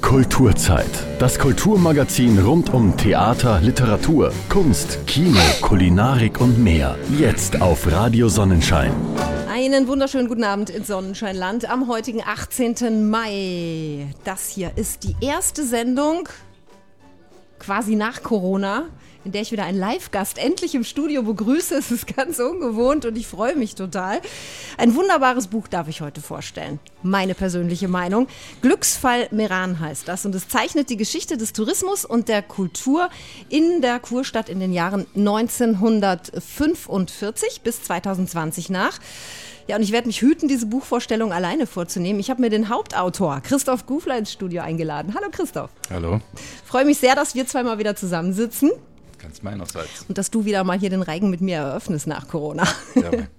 Kulturzeit. Das Kulturmagazin rund um Theater, Literatur, Kunst, Kino, Kulinarik und mehr. Jetzt auf Radio Sonnenschein. Einen wunderschönen guten Abend ins Sonnenscheinland am heutigen 18. Mai. Das hier ist die erste Sendung quasi nach Corona, in der ich wieder einen Live-Gast endlich im Studio begrüße. Es ist ganz ungewohnt und ich freue mich total. Ein wunderbares Buch darf ich heute vorstellen. Meine persönliche Meinung. Glücksfall Meran heißt das und es zeichnet die Geschichte des Tourismus und der Kultur in der Kurstadt in den Jahren 1945 bis 2020 nach. Ja, und ich werde mich hüten, diese Buchvorstellung alleine vorzunehmen. Ich habe mir den Hauptautor Christoph Gufler ins Studio eingeladen. Hallo Christoph. Hallo. Freue mich sehr, dass wir zweimal wieder zusammensitzen Ganz meinerseits. und dass du wieder mal hier den Reigen mit mir eröffnest nach Corona. Jawohl.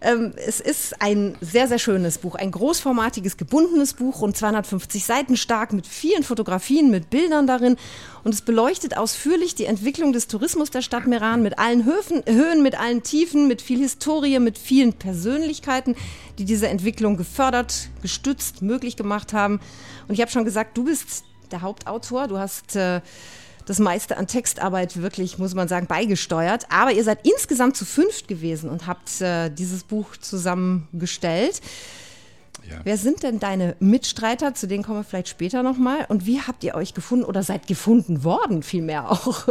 Ähm, es ist ein sehr, sehr schönes Buch, ein großformatiges, gebundenes Buch, rund 250 Seiten stark, mit vielen Fotografien, mit Bildern darin. Und es beleuchtet ausführlich die Entwicklung des Tourismus der Stadt Meran mit allen Höfen, Höhen, mit allen Tiefen, mit viel Historie, mit vielen Persönlichkeiten, die diese Entwicklung gefördert, gestützt, möglich gemacht haben. Und ich habe schon gesagt, du bist der Hauptautor, du hast äh, das meiste an Textarbeit wirklich, muss man sagen, beigesteuert. Aber ihr seid insgesamt zu fünft gewesen und habt äh, dieses Buch zusammengestellt. Ja. Wer sind denn deine Mitstreiter? Zu denen kommen wir vielleicht später nochmal. Und wie habt ihr euch gefunden oder seid gefunden worden, vielmehr auch?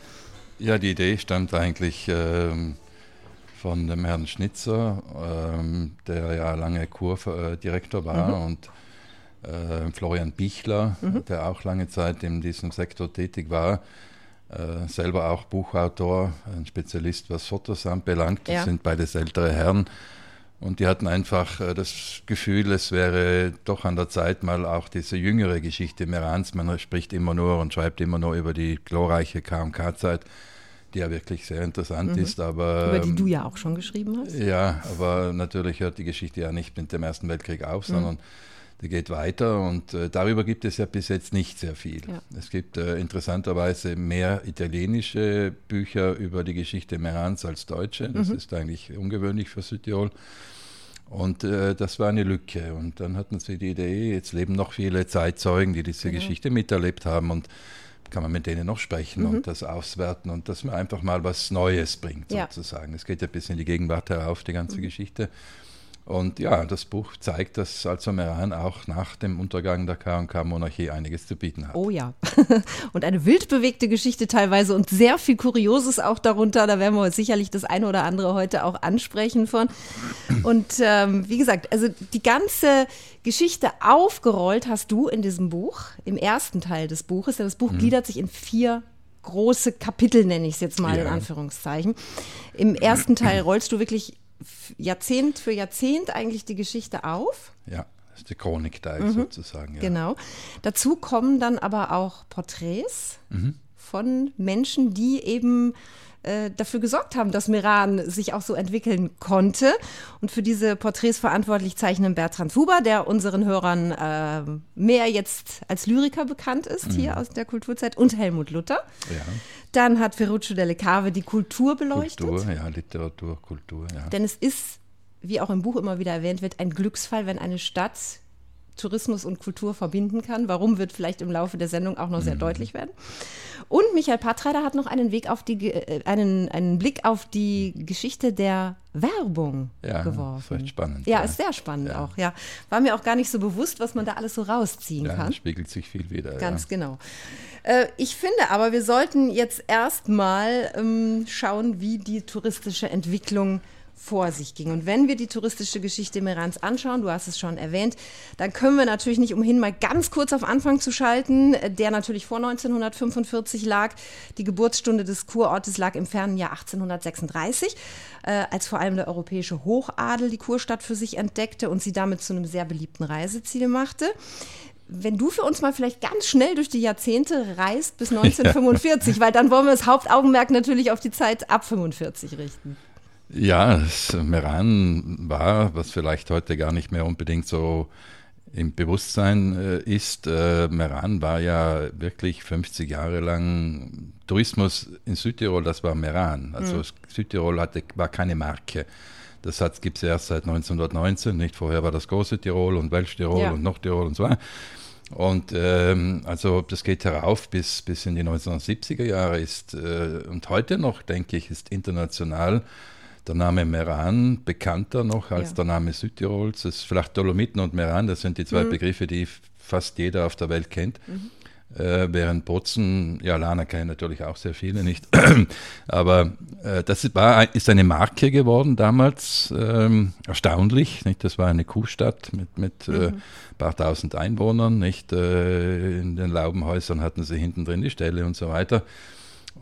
ja, die Idee stammt eigentlich ähm, von dem Herrn Schnitzer, ähm, der ja lange Kurdirektor war und äh, Florian Bichler, der auch lange Zeit in diesem Sektor tätig war, äh, selber auch Buchautor, ein Spezialist, was Fotos anbelangt. Das Ja. sind beides ältere Herren. Und die hatten einfach äh, das Gefühl, es wäre doch an der Zeit, mal auch diese jüngere Geschichte Merans, man spricht immer nur und schreibt immer nur über die glorreiche KMK-Zeit, die ja wirklich sehr interessant ist, aber... Über die ähm, du ja auch schon geschrieben hast. ja, aber natürlich hört die Geschichte ja nicht mit dem Ersten Weltkrieg auf, sondern die geht weiter und äh, darüber gibt es ja bis jetzt nicht sehr viel. Ja. Es gibt äh, interessanterweise mehr italienische Bücher über die Geschichte Merans als deutsche. Das ist eigentlich ungewöhnlich für Südtirol. Und äh, das war eine Lücke. Und dann hatten sie die Idee, jetzt leben noch viele Zeitzeugen, die diese Geschichte miterlebt haben und kann man mit denen noch sprechen und das auswerten und dass man einfach mal was Neues bringt, sozusagen. Es geht ja bis in die Gegenwart herauf, die ganze Geschichte. Und ja, das Buch zeigt, dass also Meran auch nach dem Untergang der K&K-Monarchie einiges zu bieten hat. Oh ja. Und eine wild bewegte Geschichte teilweise und sehr viel Kurioses auch darunter. Da werden wir sicherlich das eine oder andere heute auch ansprechen von. Und ähm, wie gesagt, also die ganze Geschichte aufgerollt hast du in diesem Buch, im ersten Teil des Buches. Denn das Buch gliedert sich in vier große Kapitel, nenne ich es jetzt mal in Ja. Anführungszeichen. Im ersten Teil rollst du wirklich Jahrzehnt für Jahrzehnt eigentlich die Geschichte auf. Ja, das ist der Chronikteil sozusagen. Ja. Genau. Dazu kommen dann aber auch Porträts von Menschen, die eben äh, dafür gesorgt haben, dass Meran sich auch so entwickeln konnte. Und für diese Porträts verantwortlich zeichnen Bertrand Huber, der unseren Hörern äh, mehr jetzt als Lyriker bekannt ist, hier aus der Kulturzeit, und Helmut Luther. Ja. Dann hat Ferruccio Delle Cave die Kultur beleuchtet. Kultur, ja, Literatur, Kultur, ja. Denn es ist, wie auch im Buch immer wieder erwähnt wird, ein Glücksfall, wenn eine Stadt Tourismus und Kultur verbinden kann. Warum wird vielleicht im Laufe der Sendung auch noch Mhm. sehr deutlich werden. Und Michael Patreider hat noch einen, Weg auf die, äh, einen, einen Blick auf die Geschichte der Werbung Ja, geworfen. ist spannend, Ja, ja. ist sehr spannend Ja. auch. Ja, war mir auch gar nicht so bewusst, was man da alles so rausziehen Ja, kann. spiegelt sich viel wieder. Ganz genau. Äh, ich finde aber, wir sollten jetzt erstmal ähm, schauen, wie die touristische Entwicklung vor sich ging. Und wenn wir die touristische Geschichte Merans anschauen, du hast es schon erwähnt, dann können wir natürlich nicht umhin, mal ganz kurz auf Anfang zu schalten, der natürlich vor 1945 lag. Die Geburtsstunde des Kurortes lag im fernen Jahr 1836, äh, als vor allem der europäische Hochadel die Kurstadt für sich entdeckte und sie damit zu einem sehr beliebten Reiseziel machte. Wenn du für uns mal vielleicht ganz schnell durch die Jahrzehnte reist bis 1945, weil dann wollen wir das Hauptaugenmerk natürlich auf die Zeit ab 45 richten. Ja, Meran war, was vielleicht heute gar nicht mehr unbedingt so im Bewusstsein äh, ist. Äh, Meran war ja wirklich 50 Jahre lang Tourismus in Südtirol, das war Meran. Also mhm. Südtirol hatte, war keine Marke. Das gibt es erst seit 1919, nicht vorher war das große Tirol und Welschtirol ja. und Nordtirol und so weiter. Und ähm, also das geht herauf bis, bis in die 1970er Jahre ist äh, und heute noch, denke ich, ist international der Name Meran bekannter noch als ja. der Name Südtirols. Das ist vielleicht Dolomiten und Meran, das sind die zwei mhm. Begriffe, die fast jeder auf der Welt kennt. Mhm. Äh, während Bozen, ja, Lana kennen natürlich auch sehr viele nicht. Aber äh, das war, ist eine Marke geworden damals, ähm, erstaunlich. Nicht? Das war eine Kuhstadt mit, mit äh, mhm. äh, ein paar tausend Einwohnern. Nicht? Äh, in den Laubenhäusern hatten sie hinten drin die Ställe und so weiter.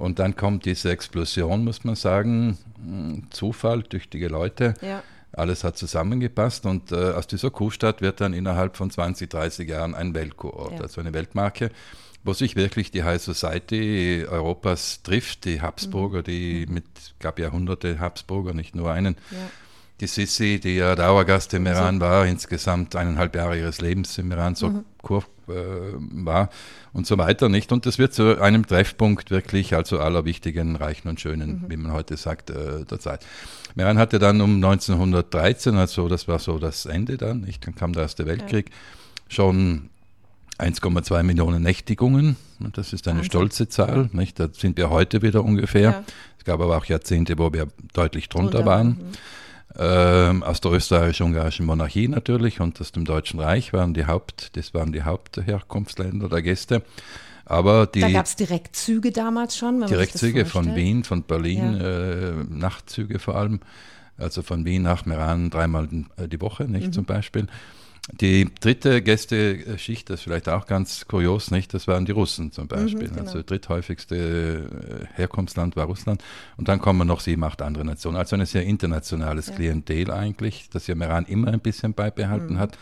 Und dann kommt diese Explosion, muss man sagen. Hm, Zufall, tüchtige Leute. Ja. Alles hat zusammengepasst und äh, aus dieser Kuhstadt wird dann innerhalb von 20, 30 Jahren ein Weltkurort, ja. also eine Weltmarke, wo sich wirklich die High Society Europas trifft, die Habsburger, mhm. die mit, gab ja hunderte Habsburger, nicht nur einen. Ja. Die Sissi, die ja Dauergast im Iran war, insgesamt eineinhalb Jahre ihres Lebens im Iran so mhm. Äh, war und so weiter, nicht? Und das wird zu einem Treffpunkt wirklich, also aller wichtigen, reichen und schönen, mhm. wie man heute sagt, äh, der Zeit. Meran hatte dann um 1913, also das war so das Ende dann, nicht? dann kam der Erste Weltkrieg, ja. schon 1,2 Millionen Nächtigungen. Das ist eine Wahnsinn. stolze Zahl. Nicht? Da sind wir heute wieder ungefähr. Ja. Es gab aber auch Jahrzehnte, wo wir deutlich drunter, drunter waren. Mhm. Ähm, aus der österreichisch-ungarischen Monarchie natürlich und aus dem Deutschen Reich waren die Haupt, das waren die Hauptherkunftsländer der Gäste. Aber die, da gab es Direktzüge damals schon. Direktzüge von Wien, von Berlin, ja. äh, Nachtzüge vor allem. Also von Wien nach Meran dreimal die Woche, nicht mhm. zum Beispiel. Die dritte Gästeschicht, das ist vielleicht auch ganz kurios, nicht? Das waren die Russen zum mhm, Beispiel. Mhm, genau. Also dritthäufigste äh, Herkunftsland war Russland. Und dann kommen noch sieben, acht andere Nationen. Also ein sehr internationales ja. Klientel eigentlich, das ja Meran immer ein bisschen beibehalten mhm. hat.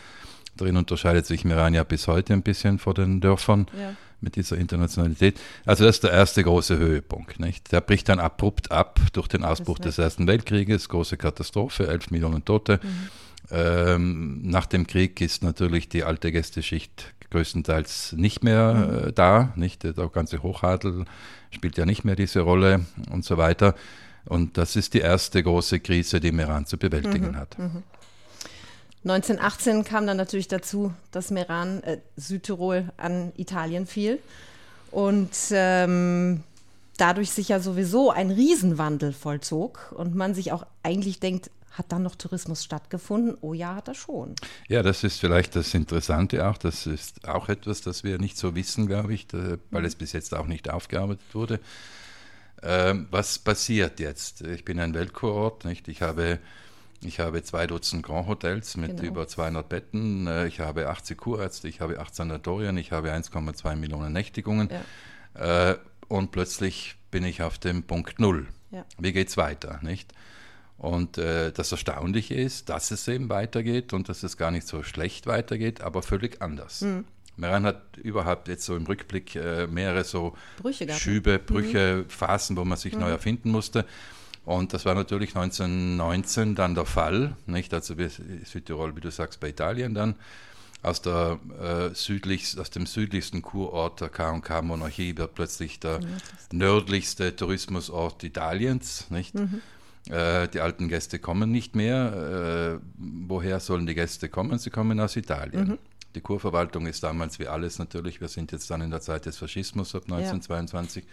Darin unterscheidet sich Meran ja bis heute ein bisschen vor den Dörfern. Ja mit dieser Internationalität. Also das ist der erste große Höhepunkt. Nicht? Der bricht dann abrupt ab durch den Ausbruch des Ersten Weltkrieges, große Katastrophe, elf Millionen Tote. Mhm. Ähm, nach dem Krieg ist natürlich die alte Gästeschicht größtenteils nicht mehr mhm. äh, da. Nicht? Der ganze Hochadel spielt ja nicht mehr diese Rolle und so weiter. Und das ist die erste große Krise, die Meran zu bewältigen mhm. hat. Mhm. 1918 kam dann natürlich dazu, dass Meran, äh, Südtirol, an Italien fiel. Und ähm, dadurch sich ja sowieso ein Riesenwandel vollzog und man sich auch eigentlich denkt, hat dann noch Tourismus stattgefunden? Oh ja, hat er schon. Ja, das ist vielleicht das Interessante auch. Das ist auch etwas, das wir nicht so wissen, glaube ich, da, weil es bis jetzt auch nicht aufgearbeitet wurde. Ähm, was passiert jetzt? Ich bin ein Weltkurort, nicht? Ich habe, ich habe zwei Dutzend Grand Hotels mit genau. über 200 Betten. Äh, ich habe 80 Kurärzte, ich habe 8 Sanatorien, ich habe 1,2 Millionen Nächtigungen. Ja. Äh, und plötzlich bin ich auf dem Punkt Null. Ja. Wie geht es weiter, nicht? Und äh, das Erstaunliche ist, dass es eben weitergeht und dass es gar nicht so schlecht weitergeht, aber völlig anders. Mhm. Meran hat überhaupt jetzt so im Rückblick äh, mehrere so Brüche gehabt. Schübe, mhm. Brüche, mhm. Phasen, wo man sich mhm. neu erfinden musste. Und das war natürlich 1919 dann der Fall, nicht? Also Südtirol, wie du sagst, bei Italien dann. Aus, der, äh, südlichst, aus dem südlichsten Kurort der K&K Monarchie wird plötzlich der nördlichste Tourismusort Italiens, nicht? Mhm. Äh, die alten Gäste kommen nicht mehr. Äh, woher sollen die Gäste kommen? Sie kommen aus Italien. Mhm. Die Kurverwaltung ist damals wie alles natürlich, wir sind jetzt dann in der Zeit des Faschismus ab 1922, ja.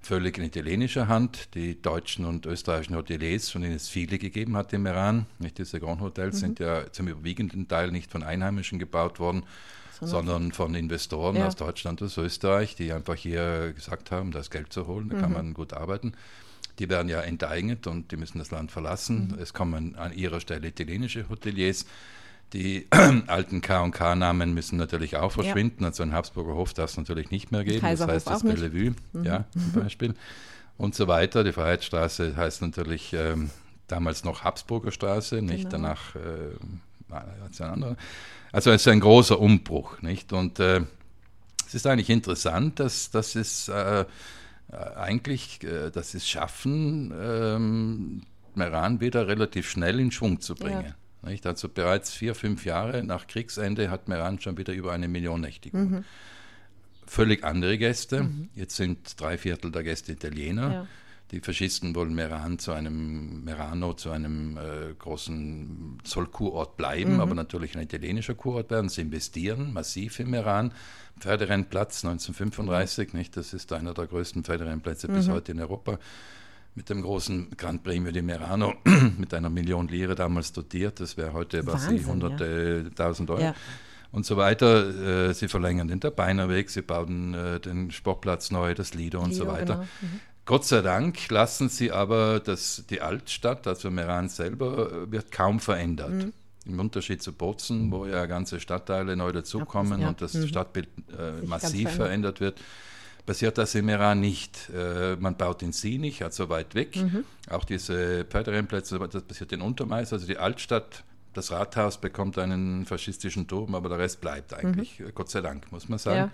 völlig in italienischer Hand. Die deutschen und österreichischen Hoteliers, von denen es viele gegeben hat im Iran, nicht diese Grand Hotels, mhm. sind ja zum überwiegenden Teil nicht von Einheimischen gebaut worden, sondern von Investoren ja. aus Deutschland und Österreich, die einfach hier gesagt haben, da ist Geld zu holen, da mhm. kann man gut arbeiten. Die werden ja enteignet und die müssen das Land verlassen. Mhm. Es kommen an ihrer Stelle italienische Hoteliers. Die alten K&K-Namen müssen natürlich auch verschwinden. Ja. Also ein Habsburger Hof darf es natürlich nicht mehr geben. Das heißt das Bellevue, mhm. ja, zum Beispiel. Und so weiter. Die Freiheitsstraße heißt natürlich ähm, damals noch Habsburger Straße, nicht genau. danach äh, ein anderer. Also es ist ein großer Umbruch, nicht? Und äh, es ist eigentlich interessant, dass, dass es äh, äh, eigentlich äh, dass sie es schaffen, ähm, Meran wieder relativ schnell in Schwung zu bringen. Ja. Nicht? Also bereits vier, fünf Jahre nach Kriegsende hat Meran schon wieder über eine Million Nächtigungen. Mhm. Völlig andere Gäste. Mhm. Jetzt sind drei Viertel der Gäste Italiener. Ja. Die Faschisten wollen Meran zu einem Merano, zu einem äh, großen, soll Kurort bleiben, mhm. aber natürlich ein italienischer Kurort werden. Sie investieren massiv in Meran. Pferderennplatz 1935, nicht? Das ist einer der größten Pferderennplätze mhm. bis heute in Europa. Mit dem großen Grand Premio di Merano mit einer Million Lire damals dotiert. Das wäre heute was sie hunderte, ja. tausend Euro. Ja und so weiter. Äh, sie verlängern den Tabainer Weg, sie bauen äh, den Sportplatz neu, das Lido und Lido, so weiter. Genau. Mhm. Gott sei Dank lassen sie aber das, die Altstadt, also Meran selber, wird kaum verändert. Mhm. Im Unterschied zu Bozen, wo ja ganze Stadtteile neu dazukommen ja, und das mhm. Stadtbild äh, massiv verändert wird, passiert das in Meran nicht. Äh, man baut in Sinich, also weit weg. Mhm. Auch diese Pferderennplätze, das passiert in Untermais, also die Altstadt. Das Rathaus bekommt einen faschistischen Turm, aber der Rest bleibt eigentlich, mhm. Gott sei Dank, muss man sagen. Ja.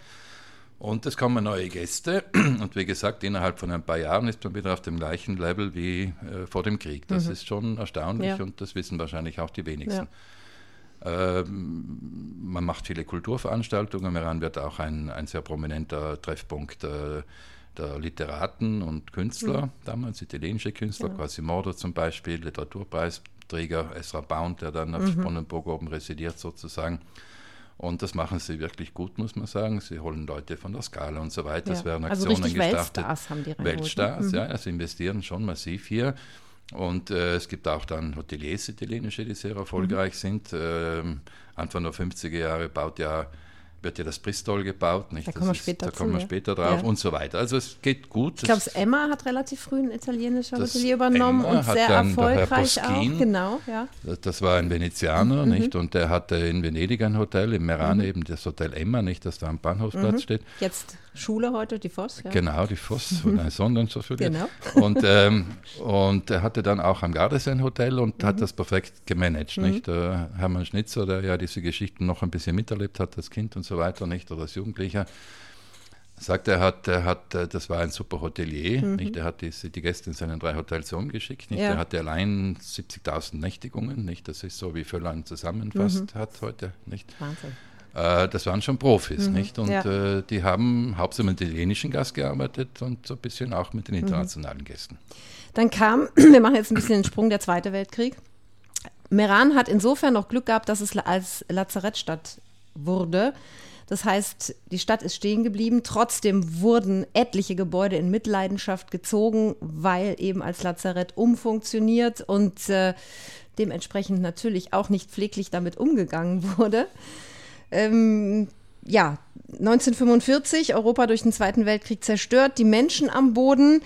Und es kommen neue Gäste. Und wie gesagt, innerhalb von ein paar Jahren ist man wieder auf dem gleichen Level wie äh, vor dem Krieg. Das mhm. ist schon erstaunlich ja. und das wissen wahrscheinlich auch die wenigsten. Ja. Ähm, man macht viele Kulturveranstaltungen. Meran wird auch ein, ein sehr prominenter Treffpunkt äh, der Literaten und Künstler, mhm. damals italienische Künstler, genau. Quasimodo zum Beispiel, Literaturpreisträger Esra Bound, der dann auf mhm. Sponnenburg oben residiert sozusagen. Und das machen sie wirklich gut, muss man sagen. Sie holen Leute von der Skala und so weiter. Ja. Es werden also Aktionen also gestartet. Weltstars haben die ne? Weltstars, mhm. ja. Also investieren schon massiv hier. Und äh, es gibt auch dann Hoteliers, italienische, die sehr erfolgreich mhm. sind. Ähm, Anfang der 50er Jahre baut ja wird ja das Bristol gebaut, nicht? Da kommen wir später, da kommen wir später drauf ja. und so weiter. Also es geht gut. Ich glaube, Emma hat relativ früh ein italienischer Hotelier übernommen Emma und sehr erfolgreich auch. Genau, ja. Das, das, war ein Venezianer, mhm. nicht? Und der hatte in Venedig ein Hotel, in Merane mhm. eben das Hotel Emma, nicht, das da am Bahnhofsplatz mhm. steht. Jetzt Schule heute, die Voss. Ja. Genau, die Voss, oder Sondern so viel. Genau. Und, ähm, und er hatte dann auch am Gardes ein Hotel und hat mhm. das perfekt gemanagt, mhm. nicht? Äh, Hermann Schnitzer, der ja diese Geschichten noch ein bisschen miterlebt hat als Kind und so weiter, nicht? Oder als Jugendlicher, sagt, er hat, er hat, äh, das war ein super Hotelier, mhm. nicht? Er hat die, die Gäste in seinen drei Hotels umgeschickt, nicht? Ja. Er hatte allein 70.000 Nächtigungen, nicht? Das ist so, wie Völlern zusammenfasst mhm. hat heute, nicht? Wahnsinn. Äh, das waren schon Profis, mhm. nicht? Und ja. äh, die haben hauptsächlich mit italienischen Gast gearbeitet und so ein bisschen auch mit den mhm. internationalen. Gästen. Dann kam, wir machen jetzt ein bisschen den Sprung, der Zweite Weltkrieg. Meran hat insofern noch Glück gehabt, dass es als Lazarettstadt wurde. Das heißt, die Stadt ist stehen geblieben. Trotzdem wurden etliche Gebäude in Mitleidenschaft gezogen, weil eben als Lazarett umfunktioniert und äh, dementsprechend natürlich auch nicht pfleglich damit umgegangen wurde. Ähm, ja, 1945, Europa durch den Zweiten Weltkrieg zerstört, die Menschen am Boden.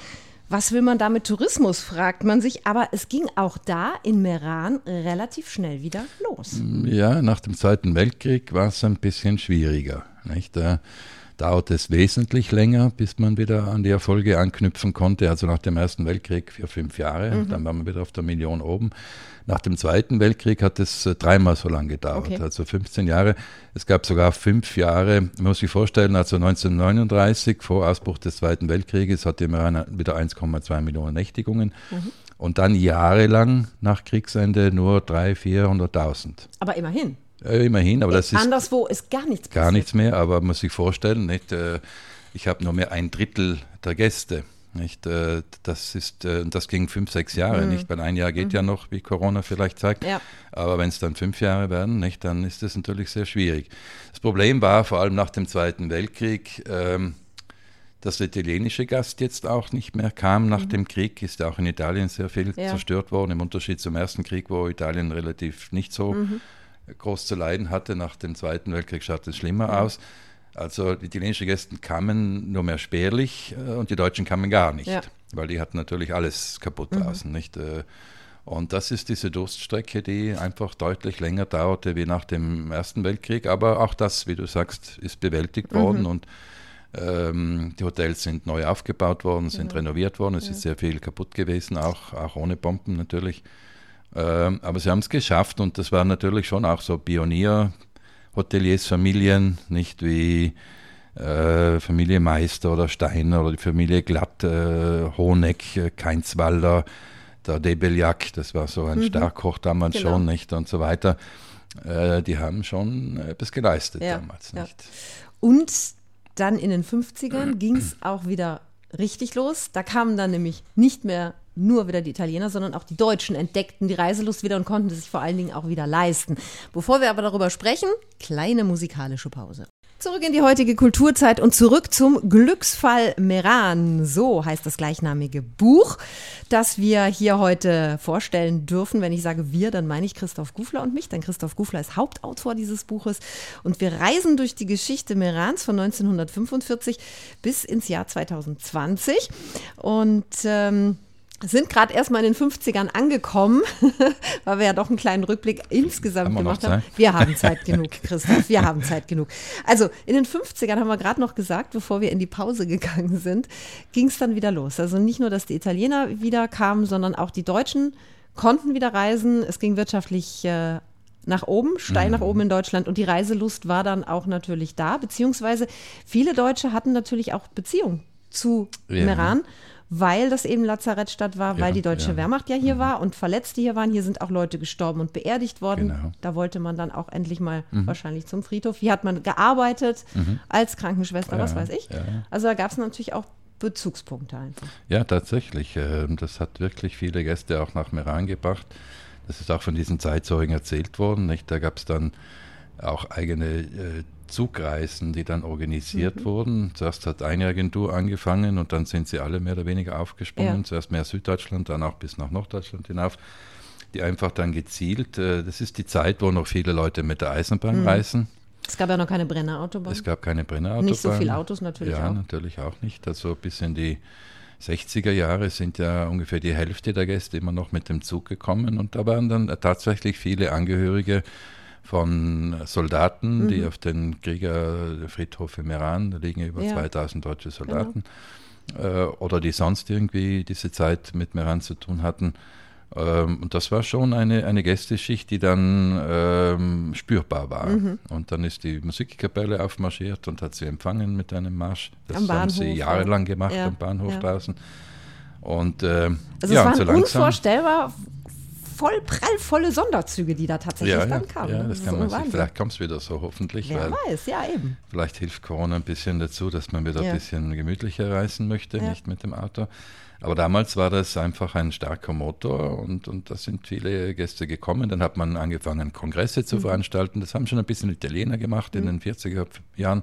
Was will man da mit Tourismus, fragt man sich. Aber es ging auch da in Meran relativ schnell wieder los. Ja, nach dem Zweiten Weltkrieg war es ein bisschen schwieriger. Nicht? Da dauerte es wesentlich länger, bis man wieder an die Erfolge anknüpfen konnte. Also nach dem Ersten Weltkrieg vier, fünf Jahre, mhm. dann waren wir wieder auf der Million oben. Nach dem Zweiten Weltkrieg hat es äh, dreimal so lange gedauert, okay. also 15 Jahre. Es gab sogar fünf Jahre, man muss sich vorstellen, also 1939, vor Ausbruch des Zweiten Weltkrieges, hatte Iran wieder 1,2 Millionen Nächtigungen. Mhm. Und dann jahrelang nach Kriegsende nur 300.000, 400.000. Aber immerhin. Äh, immerhin, aber das ist. Anderswo ist gar nichts passiert. Gar nichts mehr, aber man muss sich vorstellen, nicht, äh, ich habe nur mehr ein Drittel der Gäste. Nicht? Äh, das ist, äh, das ging fünf, sechs Jahre, mhm. nicht? Weil ein Jahr geht mhm. ja noch, wie Corona vielleicht zeigt. Ja. Aber wenn es dann fünf Jahre werden, nicht, dann ist das natürlich sehr schwierig. Das Problem war vor allem nach dem Zweiten Weltkrieg, ähm, dass der italienische Gast jetzt auch nicht mehr kam. Nach mhm. dem Krieg ist auch in Italien sehr viel ja. zerstört worden, im Unterschied zum Ersten Krieg, wo Italien relativ nicht so mhm. Groß zu leiden hatte. Nach dem Zweiten Weltkrieg schaut es schlimmer aus. Also die italienischen Gäste kamen nur mehr spärlich äh, und die Deutschen kamen gar nicht, ja. weil die hatten natürlich alles kaputt mhm. draußen, nicht? Äh, und das ist diese Durststrecke, die einfach deutlich länger dauerte wie nach dem Ersten Weltkrieg. Aber auch das, wie du sagst, ist bewältigt worden mhm. und ähm, die Hotels sind neu aufgebaut worden, sind ja. renoviert worden. Es ja. ist sehr viel kaputt gewesen, auch, auch ohne Bomben natürlich. Ähm, aber sie haben es geschafft und das war natürlich schon auch so Pionier. Hoteliers, Familien, nicht wie äh, Familie Meister oder Steiner oder die Familie Glatt, äh, Honeck, äh, Keinswalder, der de Belliac, das war so ein mhm. Starkkoch damals genau. schon, nicht? Und so weiter. Äh, die haben schon etwas geleistet ja, damals, nicht? Ja. Und dann in den 50ern ging es auch wieder richtig los. Da kamen dann nämlich nicht mehr nur wieder die Italiener, sondern auch die Deutschen entdeckten die Reiselust wieder und konnten sich vor allen Dingen auch wieder leisten. Bevor wir aber darüber sprechen, kleine musikalische Pause. Zurück in die heutige Kulturzeit und zurück zum Glücksfall Meran. So heißt das gleichnamige Buch, das wir hier heute vorstellen dürfen. Wenn ich sage wir, dann meine ich Christoph Gufler und mich, denn Christoph Gufler ist Hauptautor dieses Buches. Und wir reisen durch die Geschichte Merans von 1945 bis ins Jahr 2020. Und ähm, sind gerade erstmal in den 50ern angekommen, weil wir ja doch einen kleinen Rückblick insgesamt haben gemacht haben. Wir haben Zeit genug, Christoph, wir haben Zeit genug. Also in den 50ern haben wir gerade noch gesagt, bevor wir in die Pause gegangen sind, ging es dann wieder los. Also nicht nur, dass die Italiener wieder kamen, sondern auch die Deutschen konnten wieder reisen. Es ging wirtschaftlich äh, nach oben, steil mhm. nach oben in Deutschland und die Reiselust war dann auch natürlich da, beziehungsweise viele Deutsche hatten natürlich auch Beziehung zu ja. Meran weil das eben Lazarettstadt war, weil die deutsche ja. Wehrmacht ja hier mhm. war und Verletzte hier waren. Hier sind auch Leute gestorben und beerdigt worden. Genau. Da wollte man dann auch endlich mal mhm. wahrscheinlich zum Friedhof. Hier hat man gearbeitet mhm. als Krankenschwester, ja, was weiß ich. Also da gab es natürlich auch Bezugspunkte einfach. Ja, tatsächlich. Ähm, das hat wirklich viele Gäste auch nach Meran gebracht. Das ist auch von diesen Zeitzeugen erzählt worden. Nicht? Da gab es dann auch eigene äh, Zugreisen, die dann organisiert mhm. wurden. Zuerst hat eine Agentur angefangen und dann sind sie alle mehr oder weniger aufgesprungen. Ja. Zuerst mehr Süddeutschland, dann auch bis nach Norddeutschland hinauf. Die einfach dann gezielt, äh, das ist die Zeit, wo noch viele Leute mit der Eisenbahn mhm. reisen. Es gab ja noch keine Brennerautobahn. Es gab keine Brennerautobahn. Nicht so viele Autos natürlich ja, auch. Ja, natürlich auch nicht. Also bis in die 60er Jahre sind ja ungefähr die Hälfte der Gäste immer noch mit dem Zug gekommen und da waren dann tatsächlich viele Angehörige von Soldaten, mhm. die auf den Kriegerfriedhof in Meran, da liegen über ja. 2000 deutsche Soldaten, genau. äh, oder die sonst irgendwie diese Zeit mit Meran zu tun hatten. Ähm, und das war schon eine, eine Gästeschicht, die dann ähm, spürbar war. Mhm. Und dann ist die Musikkapelle aufmarschiert und hat sie empfangen mit einem Marsch. Das am haben Bahnhof, sie jahrelang gemacht ja. am Bahnhof ja. draußen. Und äh, also ja, es war so unvorstellbar, voll prallvolle Sonderzüge, die da tatsächlich ja, dann kamen. Ja, das, das kann man sich, vielleicht kommt es wieder so, hoffentlich. Wer weiß, ja eben. Vielleicht hilft Corona ein bisschen dazu, dass man wieder ja. ein bisschen gemütlicher reisen möchte, ja. nicht mit dem Auto. Aber damals war das einfach ein starker Motor und, und da sind viele Gäste gekommen. Dann hat man angefangen, Kongresse zu mhm. veranstalten. Das haben schon ein bisschen Italiener gemacht mhm. in den 40er Jahren.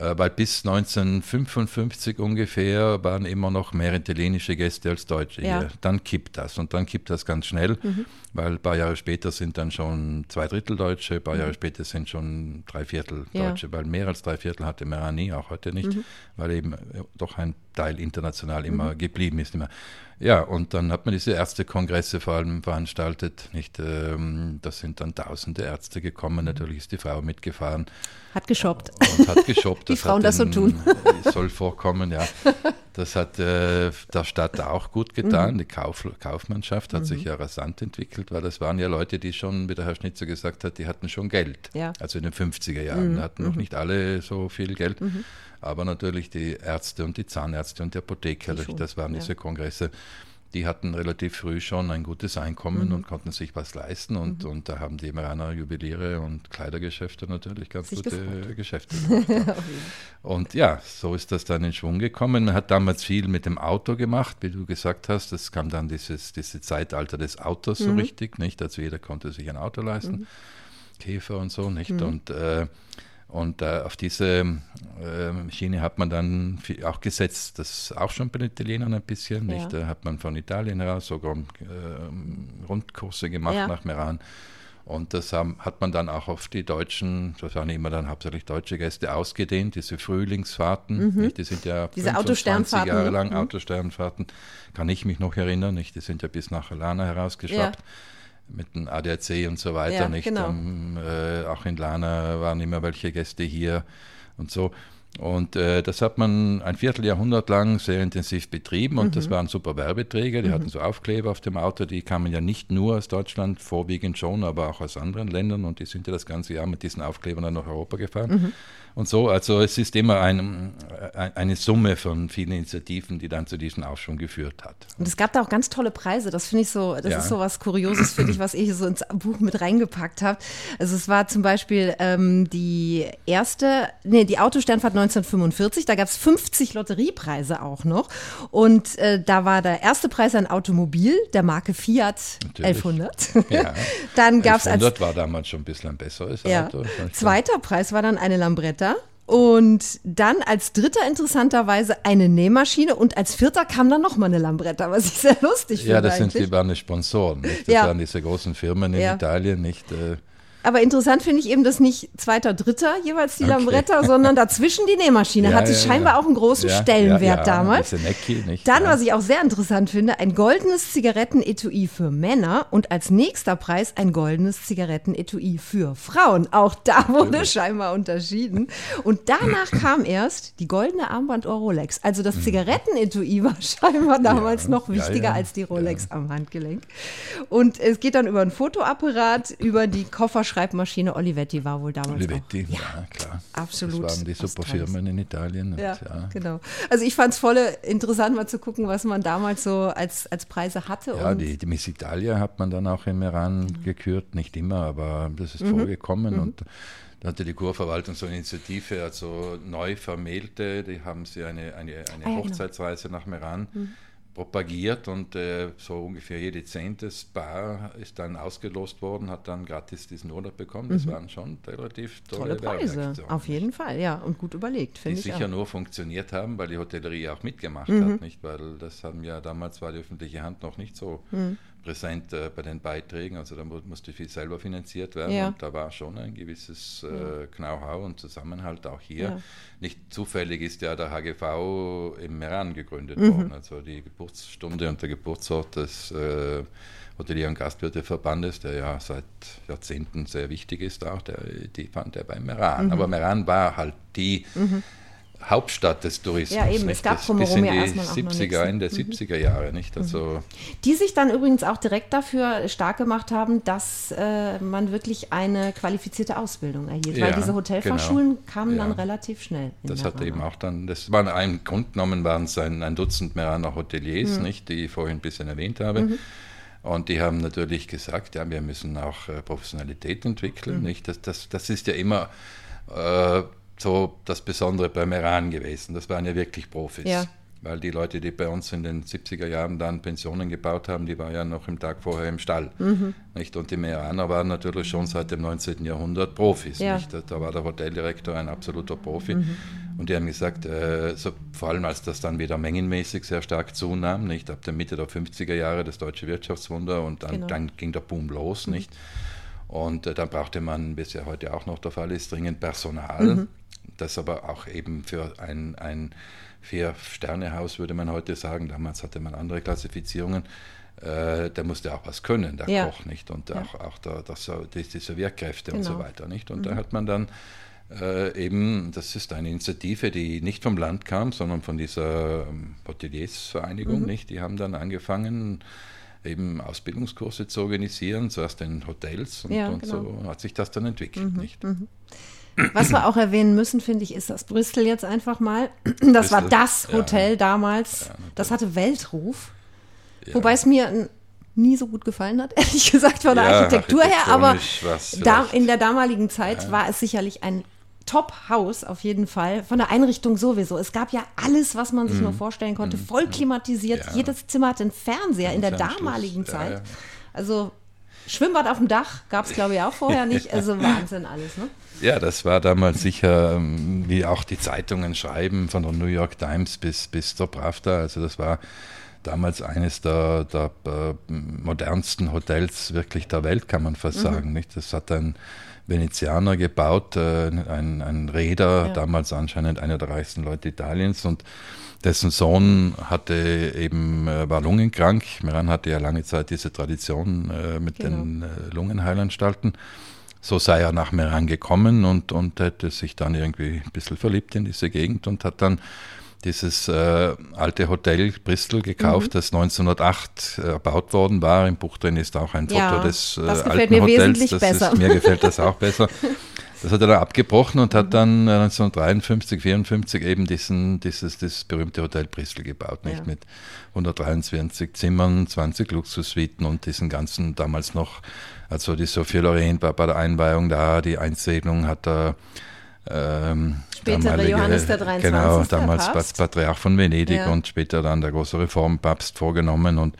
Äh, weil bis 1955 ungefähr waren immer noch mehr italienische Gäste als Deutsche ja. hier. Dann kippt das und dann kippt das ganz schnell, mhm. weil ein paar Jahre später sind dann schon zwei Drittel Deutsche, ein paar mhm. Jahre später sind schon drei Viertel Deutsche, ja. weil mehr als drei Viertel hatte Merani auch heute nicht, mhm. weil eben doch ein Teil international immer mhm. geblieben ist. Immer. Ja, und dann hat man diese Ärztekongresse vor allem veranstaltet. Nicht, ähm, da sind dann tausende Ärzte gekommen. Natürlich ist die Frau mitgefahren. Hat geshoppt. Und hat geshoppt. Wie Frauen das so tun. soll vorkommen, ja. Das hat äh, der Stadt auch gut getan. Mhm. Die Kauf, Kaufmannschaft hat mhm. sich ja rasant entwickelt, weil das waren ja Leute, die schon, wie der Herr Schnitzer gesagt hat, die hatten schon Geld. Ja. Also in den 50er Jahren. Mhm. hatten noch mhm. nicht alle so viel Geld. Mhm aber natürlich die Ärzte und die Zahnärzte und die Apotheker, die das waren diese Kongresse, die hatten relativ früh schon ein gutes Einkommen mhm. und konnten sich was leisten und, mhm. und da haben die Emeraner Juweliere und Kleidergeschäfte natürlich ganz sich gute gefreut. Geschäfte gemacht. und ja, so ist das dann in Schwung gekommen. Man hat damals viel mit dem Auto gemacht, wie du gesagt hast. Es kam dann dieses, dieses Zeitalter des Autos mhm. so richtig, nicht? Also jeder konnte sich ein Auto leisten, mhm. Käfer und so, nicht? Mhm. Und äh, und äh, auf diese äh, Schiene hat man dann auch gesetzt, das auch schon bei den Italienern ein bisschen, ja. nicht? Da hat man von Italien heraus sogar äh, Rundkurse gemacht ja. nach Meran. Und das haben, hat man dann auch auf die Deutschen, das waren immer dann hauptsächlich deutsche Gäste, ausgedehnt, diese Frühlingsfahrten, mhm. die sind ja diese 25 Jahre lang, mhm. Autosternfahrten, kann ich mich noch erinnern, nicht? die sind ja bis nach Alana herausgeschafft. Ja mit dem ADAC und so weiter, ja, nicht? Genau. Um, äh, auch in Lana waren immer welche Gäste hier und so. Und äh, das hat man ein Vierteljahrhundert lang sehr intensiv betrieben und mhm. das waren super Werbeträger. Die mhm. hatten so Aufkleber auf dem Auto, die kamen ja nicht nur aus Deutschland, vorwiegend schon, aber auch aus anderen Ländern und die sind ja das ganze Jahr mit diesen Aufklebern dann nach Europa gefahren. Mhm und so. Also es ist immer ein, eine Summe von vielen Initiativen, die dann zu diesem Aufschwung geführt hat. Und es gab da auch ganz tolle Preise. Das finde ich so, das ja. ist so was Kurioses, finde ich, was ich so ins Buch mit reingepackt habe. Also es war zum Beispiel ähm, die erste, nee, die Autosternfahrt 1945, da gab es 50 Lotteriepreise auch noch. Und äh, da war der erste Preis ein Automobil der Marke Fiat Natürlich. 1100. Ja. dann gab es 1100 war damals schon ein bisschen ein besseres ja. Auto. Zweiter Preis war dann eine Lambretta Mitarbeiter. Und dann als dritter interessanterweise eine Nähmaschine und als vierter kam dann nochmal eine Lambretta, was ich sehr lustig finde. Ja, das eigentlich. sind die waren die Sponsoren. Nicht? Das ja. waren diese großen Firmen in ja. Italien, nicht. Äh, aber interessant finde ich eben, dass nicht zweiter, dritter jeweils die okay. Lambretta, sondern dazwischen die Nähmaschine. Ja, Hatte ja, scheinbar ja. auch einen großen Stellenwert damals. Nicht? Dann, was ich auch sehr interessant finde, ein goldenes Zigarettenetui für Männer und als nächster Preis ein goldenes Zigarettenetui für Frauen. Auch da wurde scheinbar unterschieden. Und danach kam erst die goldene Armbanduhr Rolex. Also das mhm. Zigarettenetui war scheinbar damals noch wichtiger als die Rolex am Handgelenk. Und es geht dann über ein Fotoapparat, über die Koffer Schreibmaschine Olivetti war wohl damals Olivetti, auch. Ja, ja, klar. Absolut. Das waren die super Firmen in Italien. Ja, ja, genau. Also ich fand es voll interessant, mal zu gucken, was man damals so als, als Preise hatte. Ja, die, die Miss Italia hat man dann auch im Iran mhm. gekürt, nicht immer, aber das ist mhm. vorgekommen mhm. und da hatte die Kurverwaltung so eine Initiative, also neu Vermählte, die haben sie eine, eine, eine ah, genau. Hochzeitsreise nach Meran mhm propagiert und äh, so ungefähr jede zehnte Bar ist dann ausgelost worden, hat dann gratis diesen Urlaub bekommen. Das mhm. waren schon relativ tolle, tolle Preise. Auf jeden Fall, ja, und gut überlegt, finde ich. Die sicher auch. nur funktioniert haben, weil die Hotellerie auch mitgemacht mhm. hat, nicht? Weil das haben ja damals war die öffentliche Hand noch nicht so. Mhm präsent äh, bei den Beiträgen. Also da musste viel selber finanziert werden ja. und da war schon ein gewisses äh, Know-how und Zusammenhalt auch hier. Ja. Nicht zufällig ist ja der HGV im Meran gegründet mhm. worden. Also die Geburtsstunde und der Geburtsort des äh, Hotelier- und Gastwirteverbandes, der ja seit Jahrzehnten sehr wichtig ist, auch der, die fand er beim Meran. Mhm. Aber Meran war halt die mhm. Hauptstadt des Tourismus. Ja, eben, nicht? es gab drumherum ja erstmal auch 70er, Ende der mhm. 70er Jahre, nicht? Also mhm. Die sich dann übrigens auch direkt dafür stark gemacht haben, dass äh, man wirklich eine qualifizierte Ausbildung erhielt, ja, weil diese Hotelfachschulen genau. kamen ja. dann relativ schnell. Das hatte eben auch dann, das waren im Grund genommen waren es ein, ein Dutzend Meraner Hoteliers, mhm. nicht, die ich vorhin ein bisschen erwähnt habe. Mhm. Und die haben natürlich gesagt, ja, wir müssen auch äh, Professionalität entwickeln, mhm. nicht? Das, das, das ist ja immer äh, so das Besondere beim Iran gewesen. Das waren ja wirklich Profis. Ja. Weil die Leute, die bei uns in den 70er Jahren dann Pensionen gebaut haben, die waren ja noch im Tag vorher im Stall. Mhm. Nicht? Und die Iraner waren natürlich schon seit dem 19. Jahrhundert Profis. Ja. Nicht? Da war der Hoteldirektor ein absoluter Profi. Mhm. Und die haben gesagt, äh, so, vor allem als das dann wieder mengenmäßig sehr stark zunahm, nicht? ab der Mitte der 50er Jahre das deutsche Wirtschaftswunder und dann, genau. dann ging der Boom los. Mhm. Nicht? Und äh, dann brauchte man, wie es ja heute auch noch der Fall ist, dringend Personal. Mhm das aber auch eben für ein, ein Vier-Sterne-Haus, würde man heute sagen, damals hatte man andere Klassifizierungen, äh, der musste auch was können, der ja. Koch, nicht? Und ja. auch, auch der, das, die, die Servierkräfte genau. und so genau. weiter, nicht? Und mhm. da hat man dann äh, eben, das ist eine Initiative, die nicht vom Land kam, sondern von dieser ähm, Hoteliersvereinigung, mhm. nicht? Die haben dann angefangen, eben Ausbildungskurse zu organisieren, zuerst in Hotels und, ja, und genau. so hat sich das dann entwickelt, mhm. nicht? Mhm. Was wir auch erwähnen müssen, finde ich, ist das Bristol jetzt einfach mal. Das Bristol, war das Hotel ja. damals. Ja, das hatte Weltruf. Ja. Wobei es mir nie so gut gefallen hat, ehrlich gesagt, von der Architektur her. Aber da, in der damaligen Zeit war es sicherlich ein Top-Haus auf jeden Fall. Von der Einrichtung sowieso. Es gab ja alles, was man sich mm. nur vorstellen konnte. Mm. Voll klimatisiert. Jedes Zimmer hatte einen Fernseher in der damaligen Zeit. Also Schwimmbad auf dem Dach gab es, glaube ich, auch vorher nicht. Also Wahnsinn alles, ne? Ja, das war damals sicher, ähm, wie auch die Zeitungen schreiben, von der New York Times bis, bis zur Pravda. Also das war damals eines der, der äh, modernsten Hotels wirklich der Welt, kann man fast mhm. sagen. Nicht? Das hat ein Venezianer gebaut, äh, ein, ein Räder, ja. damals anscheinend einer der reichsten Leute Italiens und dessen Sohn hatte eben, äh, war lungenkrank. Meran hatte ja lange Zeit diese Tradition mit genau. den Lungenheilanstalten. so sei er nach Meran gekommen und, und hätte sich dann irgendwie ein bisschen verliebt in diese Gegend und hat dann dieses äh, alte Hotel Bristol gekauft, mhm. das 1908 äh, erbaut worden war. Im Buch drin ist auch ein Foto ja, des äh, alten mir Hotels. Das besser. Ist, mir gefällt das auch besser. Das hat er dann abgebrochen und hat mhm. dann 1953, äh, 54 eben diesen, dieses, dieses berühmte Hotel Bristol gebaut, nicht ja. mit 123 Zimmern, 20 Luxussuiten und diesen ganzen damals noch, also die Sophie Loren war bei der Einweihung da, die Einsegnung hat er ähm, Spätere Johannes der 23. Genau, damals Papst. Patriarch von Venedig ja. und später dann der große Reformpapst vorgenommen und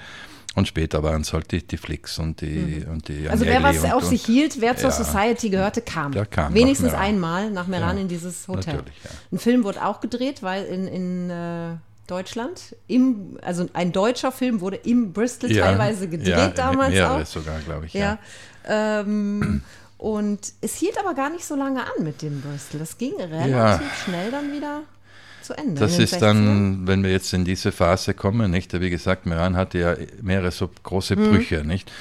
und später waren es halt die, die Flicks und die, mhm. und die Also wer was und, auf sich hielt, wer zur ja, Society gehörte, kam. kam Wenigstens nach einmal nach Meran ja, in dieses Hotel. Ja. Ein Film wurde auch gedreht, weil in, in äh, Deutschland, im, also ein deutscher Film wurde im Bristol teilweise gedreht damals auch. sogar, glaube ich. Ja. Ähm, und es hielt aber gar nicht so lange an mit dem Bristol. Das ging relativ schnell dann wieder zu Ende. Das ist dann, wenn wir jetzt in diese Phase kommen, nicht? Wie gesagt, Meran hatte ja mehrere so große mhm. Brüche, nicht?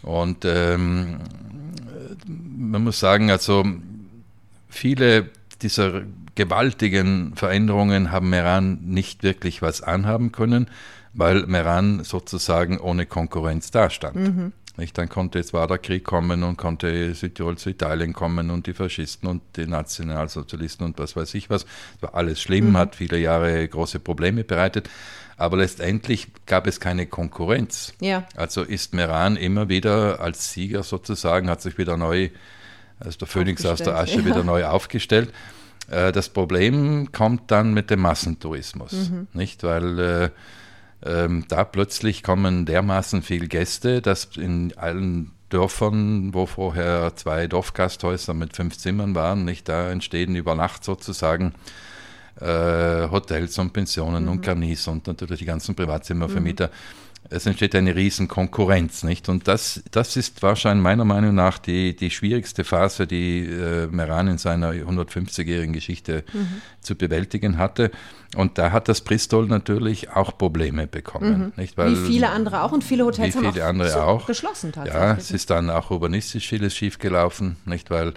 Und ähm, man muss sagen, also viele dieser gewaltigen Veränderungen haben Meran nicht wirklich was anhaben können, weil Meran sozusagen ohne Konkurrenz dastand. Mhm. Nicht? Dann konnte zwar der Krieg kommen und konnte Südtirol zu Italien kommen und die Faschisten und die Nationalsozialisten und was weiß ich was. Das war alles schlimm, mhm. hat viele Jahre große Probleme bereitet. Aber letztendlich gab es keine Konkurrenz. Ja. Also ist Meran immer wieder als Sieger sozusagen, hat sich wieder neu, als der Phönix aus der Asche ja. wieder neu aufgestellt. Äh, das Problem kommt dann mit dem Massentourismus, mhm. nicht? Weil äh, ähm, da plötzlich kommen dermaßen viele Gäste, dass in allen Dörfern, wo vorher zwei Dorfgasthäuser mit fünf Zimmern waren, nicht da entstehen über Nacht sozusagen äh, Hotels und Pensionen mhm. und Garnis und natürlich die ganzen Privatzimmervermieter. Mhm es entsteht eine riesen Konkurrenz, nicht? Und das, das ist wahrscheinlich meiner Meinung nach die, die schwierigste Phase, die äh, Meran in seiner 150-jährigen Geschichte mhm. zu bewältigen hatte. Und da hat das Bristol natürlich auch Probleme bekommen, mhm. nicht? Weil, wie viele andere auch und viele Hotels wie viele haben auch, andere auch geschlossen tatsächlich. Ja, es ist dann auch urbanistisch vieles schiefgelaufen, nicht? Weil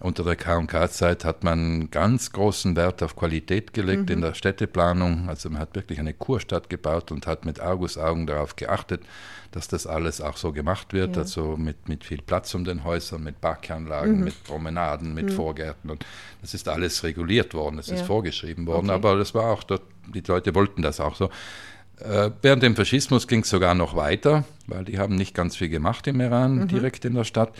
unter der KK-Zeit hat man ganz großen Wert auf Qualität gelegt mhm. in der Städteplanung. Also man hat wirklich eine Kurstadt gebaut und hat mit Argusaugen darauf geachtet, dass das alles auch so gemacht wird. Ja. Also mit, mit viel Platz um den Häusern, mit Parkanlagen, mhm. mit Promenaden, mit mhm. Vorgärten. Und das ist alles reguliert worden, das ja. ist vorgeschrieben worden. Okay. Aber das war auch, dort, die Leute wollten das auch so. Äh, während dem Faschismus ging es sogar noch weiter, weil die haben nicht ganz viel gemacht im Iran, mhm. direkt in der Stadt.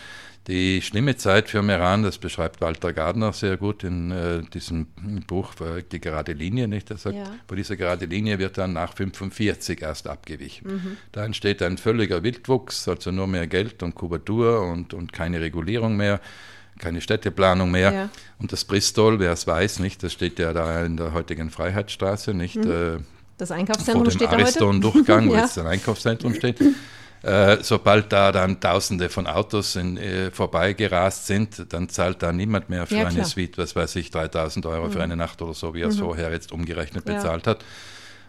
Die schlimme Zeit für Meran, das beschreibt Walter Gardner sehr gut in äh, diesem Buch äh, Die gerade Linie, nicht? Er sagt, ja. wo diese gerade Linie wird dann nach 45 erst abgewichen. Mhm. Da entsteht ein völliger Wildwuchs, also nur mehr Geld und Kubatur und, und keine Regulierung mehr keine Städteplanung mehr. Ja. Und das Bristol, wer es weiß, nicht, das steht ja da in der heutigen Freiheitsstraße, nicht? Mhm. Das Einkaufszentrum vor dem steht Ariston-Durchgang, ja. wo jetzt ein Einkaufszentrum steht. Äh, sobald da dann Tausende von Autos in, äh, vorbeigerast sind, dann zahlt da niemand mehr für ja, eine Suite, was weiß ich, 3000 Euro mhm. für eine Nacht oder so, wie er es mhm. vorher jetzt umgerechnet ja. bezahlt hat.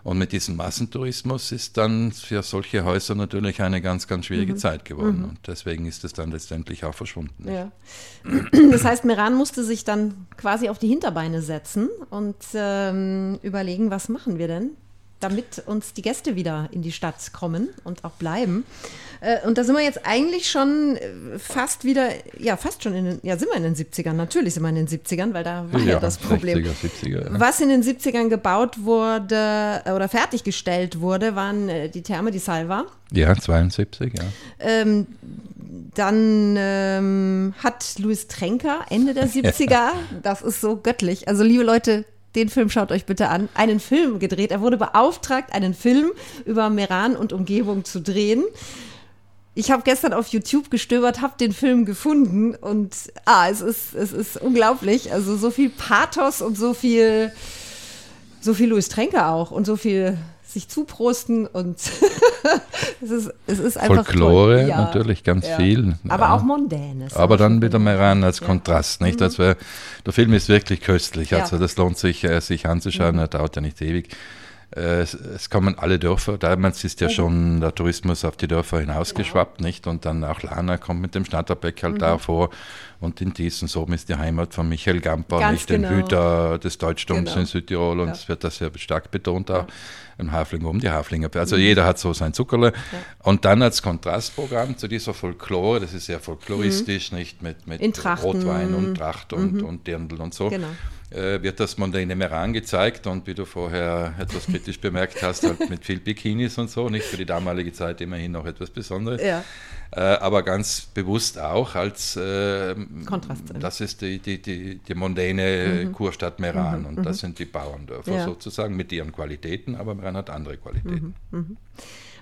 Und mit diesem Massentourismus ist dann für solche Häuser natürlich eine ganz, ganz schwierige mhm. Zeit geworden. Mhm. Und deswegen ist es dann letztendlich auch verschwunden. Ja. Das heißt, Meran musste sich dann quasi auf die Hinterbeine setzen und ähm, überlegen, was machen wir denn? Damit uns die Gäste wieder in die Stadt kommen und auch bleiben. Äh, und da sind wir jetzt eigentlich schon äh, fast wieder, ja, fast schon in den, ja, sind wir in den 70ern, natürlich sind wir in den 70ern, weil da war ja, ja das Problem. 60er, 70er, ja. Was in den 70ern gebaut wurde äh, oder fertiggestellt wurde, waren die Therme, die Salva. Ja, 72, ja. Ähm, dann ähm, hat Louis Trenker Ende der 70er, das ist so göttlich. Also liebe Leute, den Film schaut euch bitte an, einen Film gedreht. Er wurde beauftragt, einen Film über Meran und Umgebung zu drehen. Ich habe gestern auf YouTube gestöbert, habe den Film gefunden und ah, es ist, es ist unglaublich. Also so viel Pathos und so viel, so viel Louis Tränke auch und so viel sich zuprosten und es, ist, es ist einfach Folklore ja. natürlich ganz ja. viel. Aber ja. auch Mondänes. Aber dann wieder mal rein als Kontrast, nicht? Mhm. Also, der Film ist wirklich köstlich, also das lohnt sich, äh, sich anzuschauen, mhm. er dauert ja nicht ewig. Äh, es, es, kommen alle Dörfer, damals ist ja mhm. schon der Tourismus auf die Dörfer hinausgeschwappt, genau. nicht? Und dann auch Lana kommt mit dem Schnatterbeck halt mhm. da vor. Und in diesen Soben ist die Heimat von Michael Gamper, Ganz nicht genau. den Hüter des Deutschtums genau. in Südtirol. Und es ja. wird das sehr stark betont auch. Ja. Im Hafling um die Haflinger. Also mhm. jeder hat so sein Zuckerle. Ja. Und dann als Kontrastprogramm zu dieser Folklore, das ist sehr folkloristisch, mhm. nicht mit, mit Rotwein und Tracht und, mhm. und Dirndl und so. Genau wird das Mondäne Meran gezeigt und wie du vorher etwas kritisch bemerkt hast, halt mit viel Bikinis und so, nicht für die damalige Zeit immerhin noch etwas Besonderes. Ja. Äh, aber ganz bewusst auch als äh, Kontrast. Das ist die, die, die, die mondäne mhm. Kurstadt Meran mhm. und das mhm. sind die Bauerndörfer ja. sozusagen mit ihren Qualitäten, aber Meran hat andere Qualitäten. Mhm. mhm.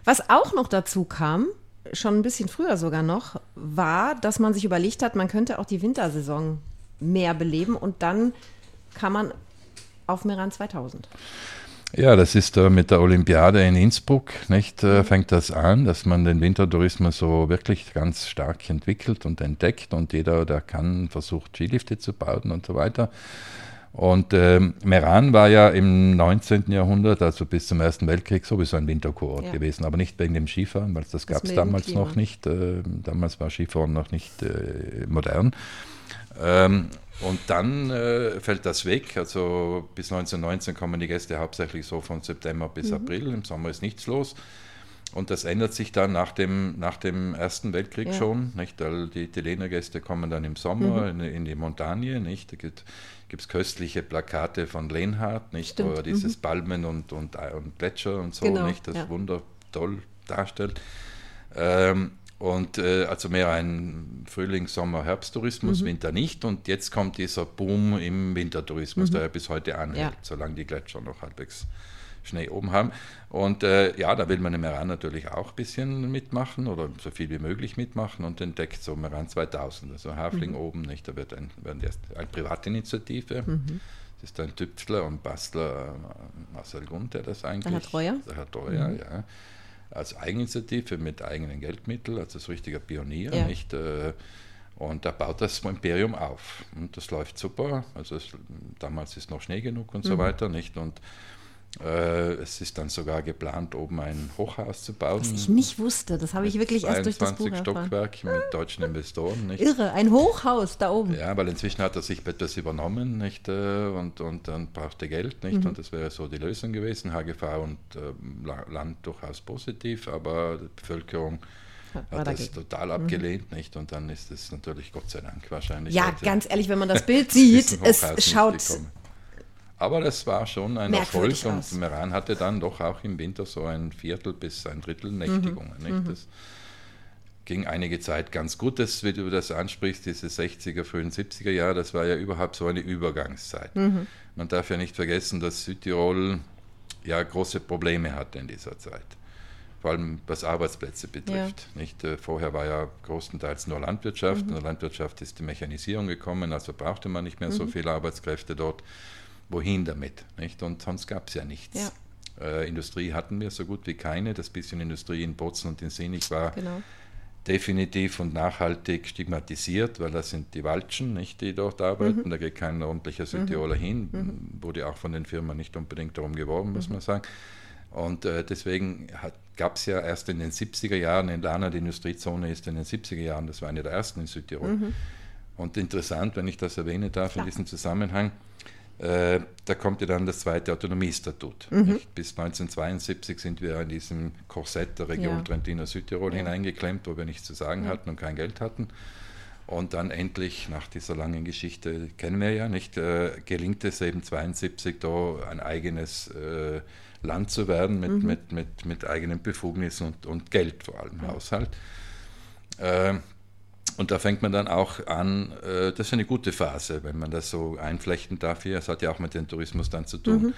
Was auch noch dazu kam, schon ein bisschen früher sogar noch, war, dass man sich überlegt hat, man könnte auch die Wintersaison mehr beleben und dann kann man auf Meran 2000. Ja, das ist äh, mit der Olympiade in Innsbruck, nicht, äh, fängt das an, dass man den Wintertourismus so wirklich ganz stark entwickelt und entdeckt und jeder, der kann, versucht Skilifte zu bauen und so weiter. Und äh, Meran war ja im 19. Jahrhundert, also bis zum Ersten Weltkrieg, sowieso ein Winterkurort ja. gewesen, aber nicht wegen dem Skifahren, weil das gab es damals noch nicht. Äh, damals war Skifahren noch nicht äh, modern. Ähm, und dann äh, fällt das weg. Also bis 1919 kommen die Gäste hauptsächlich so von September bis mhm. April. Im Sommer ist nichts los. Und das ändert sich dann nach dem, nach dem Ersten Weltkrieg ja. schon. Nicht? Die Italiener-Gäste kommen dann im Sommer mhm. in, in, die Montagne. Nicht? Da gibt es köstliche Plakate von Lenhardt, nicht? wo er dieses mhm. Palmen und, und, und Gletscher und so, genau. nicht? das ja. Wunder toll darstellt. Ähm, und äh, also mehr ein Frühling, Sommer, Herbsttourismus, mhm. Winter nicht. Und jetzt kommt dieser Boom im Wintertourismus, mhm. der bis heute anhält, ja. solange die Gletscher noch halbwegs Schnee oben haben. Und äh, ja, da will man im Meran natürlich auch ein bisschen mitmachen oder so viel wie möglich mitmachen und entdeckt so Meran 2000, also Hafling mhm. oben, nicht? Da wird ein, werden erst eine Privatinitiative. Mhm. Das ist ein Tüpfler und Bastler äh, Marcel Gund, der das eigentlich. Der Herr Treuer. Der Herr Treuer, mhm. ja als Eigeninitiative mit eigenen Geldmitteln, also als richtiger Pionier, ja. nicht? Äh, und da baut das Imperium auf. Und das läuft super. Also es, damals ist noch Schnee genug und mhm. so weiter, nicht? Und es ist dann sogar geplant, oben ein Hochhaus zu bauen. Was ich nicht wusste, das habe ich wirklich erst durch das Buch Stockwerk mit deutschen Investoren. Nicht? Irre, ein Hochhaus da oben. Ja, weil inzwischen hat er sich etwas übernommen nicht? Äh, und, und dann brauchte Geld. Nicht? Mhm. Und das wäre so die Lösung gewesen. HGV und äh, Land durchaus positiv, aber die Bevölkerung hat das total abgelehnt, mhm. nicht? Und dann ist es natürlich Gott sei Dank wahrscheinlich. Ja, ganz ehrlich, wenn man das Bild sieht, es schaut aber das war schon ein Merkwürdig Erfolg aus. und Meran hatte dann doch auch im Winter so ein Viertel bis ein Drittel Nächtigungen. Mhm. Mhm. Das ging einige Zeit ganz gut, das, wie du das ansprichst, diese 60er, frühen 70er Jahre, das war ja überhaupt so eine Übergangszeit. Mhm. Man darf ja nicht vergessen, dass Südtirol ja große Probleme hatte in dieser Zeit. Vor allem was Arbeitsplätze betrifft. Ja. Nicht? Äh, vorher war ja größtenteils nur Landwirtschaft. Mhm. In der Landwirtschaft ist die Mechanisierung gekommen, also brauchte man nicht mehr so mhm. viele Arbeitskräfte dort wohin damit? Nicht? Und sonst gab es ja nichts. Ja. Äh, Industrie hatten wir so gut wie keine. Das bisschen Industrie in Bozen und in Sinich war genau. definitiv und nachhaltig stigmatisiert, weil das sind die Walschen, nicht, die dort arbeiten. Mhm. Da geht kein ordentlicher Südtiroler mhm. hin. Mhm. Wurde auch von den Firmen nicht unbedingt darum geworben, muss mhm. man sagen. Und äh, deswegen gab es ja erst in den 70er Jahren, in Lana, die Industriezone ist in den 70er Jahren, das war eine der ersten in Südtirol. Mhm. Und interessant, wenn ich das erwähnen darf Klar. in diesem Zusammenhang, äh, da kommt ja dann das zweite Autonomiestatut. Mhm. Bis 1972 sind wir in diesem Korsett der Region ja. Trentino-Südtirol ja. hineingeklemmt, wo wir nichts zu sagen ja. hatten und kein Geld hatten. Und dann endlich, nach dieser langen Geschichte, kennen wir ja nicht, äh, gelingt es eben 1972 da ein eigenes äh, Land zu werden mit, mhm. mit, mit, mit eigenen Befugnissen und, und Geld vor allem, Haushalt. Äh, und da fängt man dann auch an, äh, das ist eine gute Phase, wenn man das so einflechten darf hier. Es hat ja auch mit dem Tourismus dann zu tun. Mhm.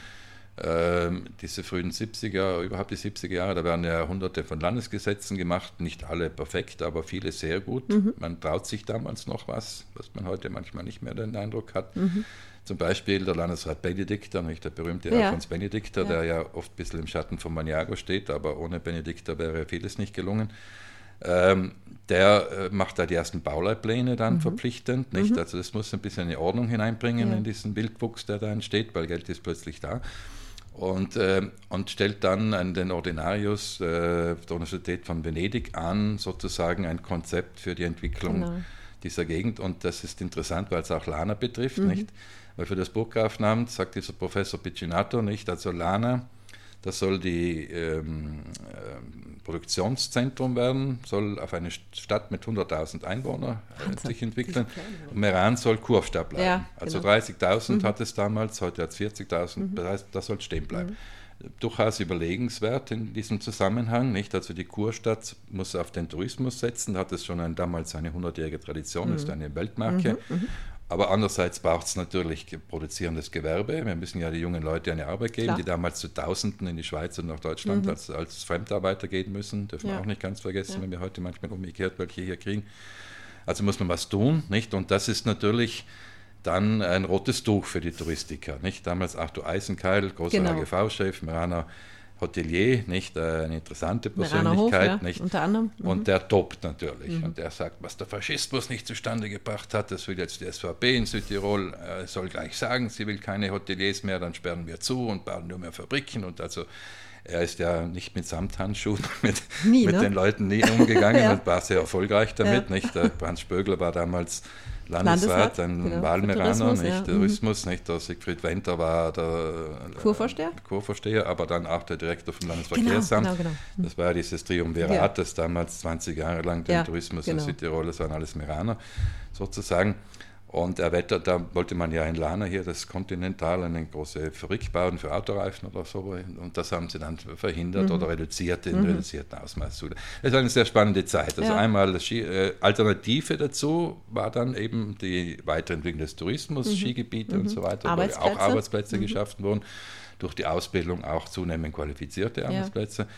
Ähm, diese frühen 70er, überhaupt die 70er Jahre, da werden ja hunderte von Landesgesetzen gemacht, nicht alle perfekt, aber viele sehr gut. Mhm. Man traut sich damals noch was, was man heute manchmal nicht mehr den Eindruck hat. Mhm. Zum Beispiel der Landesrat Benedikter, nicht der berühmte ja. Alfons Benedikter, ja. der ja oft ein bisschen im Schatten von Maniago steht, aber ohne Benedikter wäre vieles nicht gelungen. Ähm, der äh, macht da die ersten Bauleitpläne dann mhm. verpflichtend. Nicht? Mhm. Also das muss ein bisschen eine Ordnung hineinbringen ja. in diesen Wildwuchs, der da entsteht, weil Geld ist plötzlich da. und, äh, und stellt dann an den Ordinarius äh, der Universität von Venedig an, sozusagen ein Konzept für die Entwicklung genau. dieser Gegend. Und das ist interessant, weil es auch Lana betrifft, mhm. nicht? Weil für das Burggrafenamt sagt dieser Professor Piccinato nicht, also Lana, das soll die ähm, äh, Produktionszentrum werden, soll auf eine Stadt mit 100.000 Einwohnern äh, sich entwickeln. Meran soll Kurstadt bleiben. Ja, also genau. 30.000 mhm. hat es damals, heute hat es 40.000, mhm. das heißt, das soll stehen bleiben. Mhm. Durchaus überlegenswert in diesem Zusammenhang, nicht? Also die Kurstadt muss auf den Tourismus setzen, hat es schon ein, damals eine 100-jährige Tradition, ist mhm. eine Weltmarke. Aber andererseits braucht es natürlich produzierendes Gewerbe. Wir müssen ja die jungen Leute eine Arbeit geben, Klar. die damals zu Tausenden in die Schweiz und nach Deutschland mhm. als, als Fremdarbeiter gehen müssen. Dürfen ja. wir auch nicht ganz vergessen, ja. wenn wir heute manchmal umgekehrt welche hier kriegen. Also muss man was tun, nicht? Und das ist natürlich dann ein rotes Tuch für die Touristiker, nicht? Damals Arthur Eisenkeil, großer genau. AGV-Chef, Meraner Hotelier, nicht äh, eine interessante Persönlichkeit, Hof, ja, nicht? Unter anderem. Mhm. Und der tobt natürlich. Mhm. Und der sagt, was der Faschismus nicht zustande gebracht hat, das will jetzt die SVP in Südtirol, äh, soll gleich sagen, sie will keine Hoteliers mehr, dann sperren wir zu und bauen nur mehr Fabriken. Und also er ist ja nicht mit Samthandschuhen mit, nie, mit ne? den Leuten nie umgegangen ja. und war sehr erfolgreich damit. Ja. Nicht? Der Franz Spögler war damals Landesrat, Landesrat ein genau, Wahlmeraner, nicht ja. Tourismus, nicht der Siegfried Wenter war der Kurvorsteher? Kurvorsteher, aber dann auch der Direktor vom Landesverkehrsamt. Genau, genau, genau. Das war ja dieses Triumvirat, ja. das damals 20 Jahre lang den ja, Tourismus genau. in Südtirol, das waren alles Meraner sozusagen. Und er wettert, da wollte man ja in Lana hier das Continental eine große Fabrik bauen für Autoreifen oder so. Und das haben sie dann verhindert mhm. oder reduziert in mhm. reduzierten Ausmaß. Es war eine sehr spannende Zeit. Also ja. einmal die äh, Alternative dazu war dann eben die Weiterentwicklung des Tourismus, mhm. Skigebiete und mhm. so weiter, wo auch Arbeitsplätze mhm. geschaffen wurden, durch die Ausbildung auch zunehmend qualifizierte Arbeitsplätze. Ja.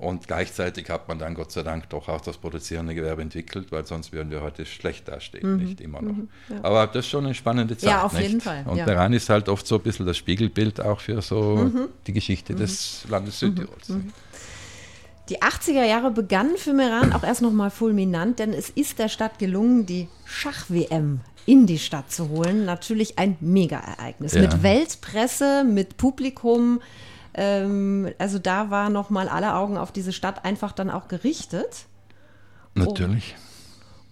Und gleichzeitig hat man dann Gott sei Dank doch auch das produzierende Gewerbe entwickelt, weil sonst würden wir heute schlecht dastehen, mhm. nicht immer noch. Mhm, ja. Aber das ist schon eine spannende Zeit. Ja, auf nicht? jeden Fall. Und ja. Meran ist halt oft so ein bisschen das Spiegelbild auch für so mhm. die Geschichte des mhm. Landes Südtirols. Mhm. Die 80er Jahre begannen für Meran auch erst nochmal fulminant, denn es ist der Stadt gelungen, die Schach-WM in die Stadt zu holen. Natürlich ein Mega-Ereignis. Ja. Mit Weltpresse, mit Publikum, ähm, also da war nochmal alle Augen auf diese Stadt einfach dann auch gerichtet. Natürlich.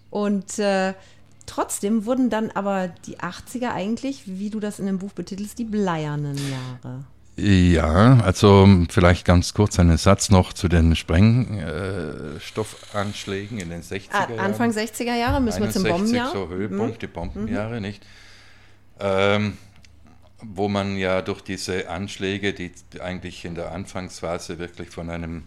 Und, und äh, trotzdem wurden dann aber die 80er eigentlich, wie du das in dem Buch betitelst, die bleiernen Jahre. Ja, also vielleicht ganz kurz einen Satz noch zu den Sprengstoffanschlägen in den 60er ah, Jahren. Anfang 60er Jahre müssen 61, wir zum Bombenjahr. so Höhepunkt, mhm. die Bombenjahre, mhm. nicht? Ähm, wo man ja durch diese Anschläge, die eigentlich in der Anfangsphase wirklich von einem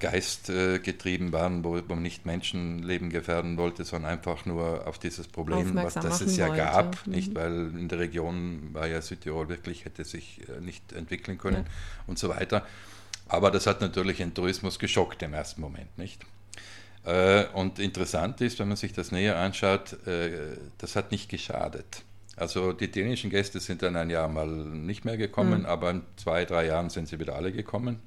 Geist äh, getrieben waren, wo, man nicht Menschenleben gefährden wollte, sondern einfach nur auf dieses Problem, was das es ja wollte. gab, mhm. nicht, weil in der Region war ja Südtirol wirklich, hätte sich äh, nicht entwickeln können ja. und so weiter. Aber das hat natürlich den Tourismus geschockt im ersten Moment, nicht? Äh, und interessant ist, wenn man sich das näher anschaut, äh, das hat nicht geschadet. Also die dänischen Gäste sind dann ein Jahr mal nicht mehr gekommen, mhm. aber in zwei, drei Jahren sind sie wieder alle gekommen.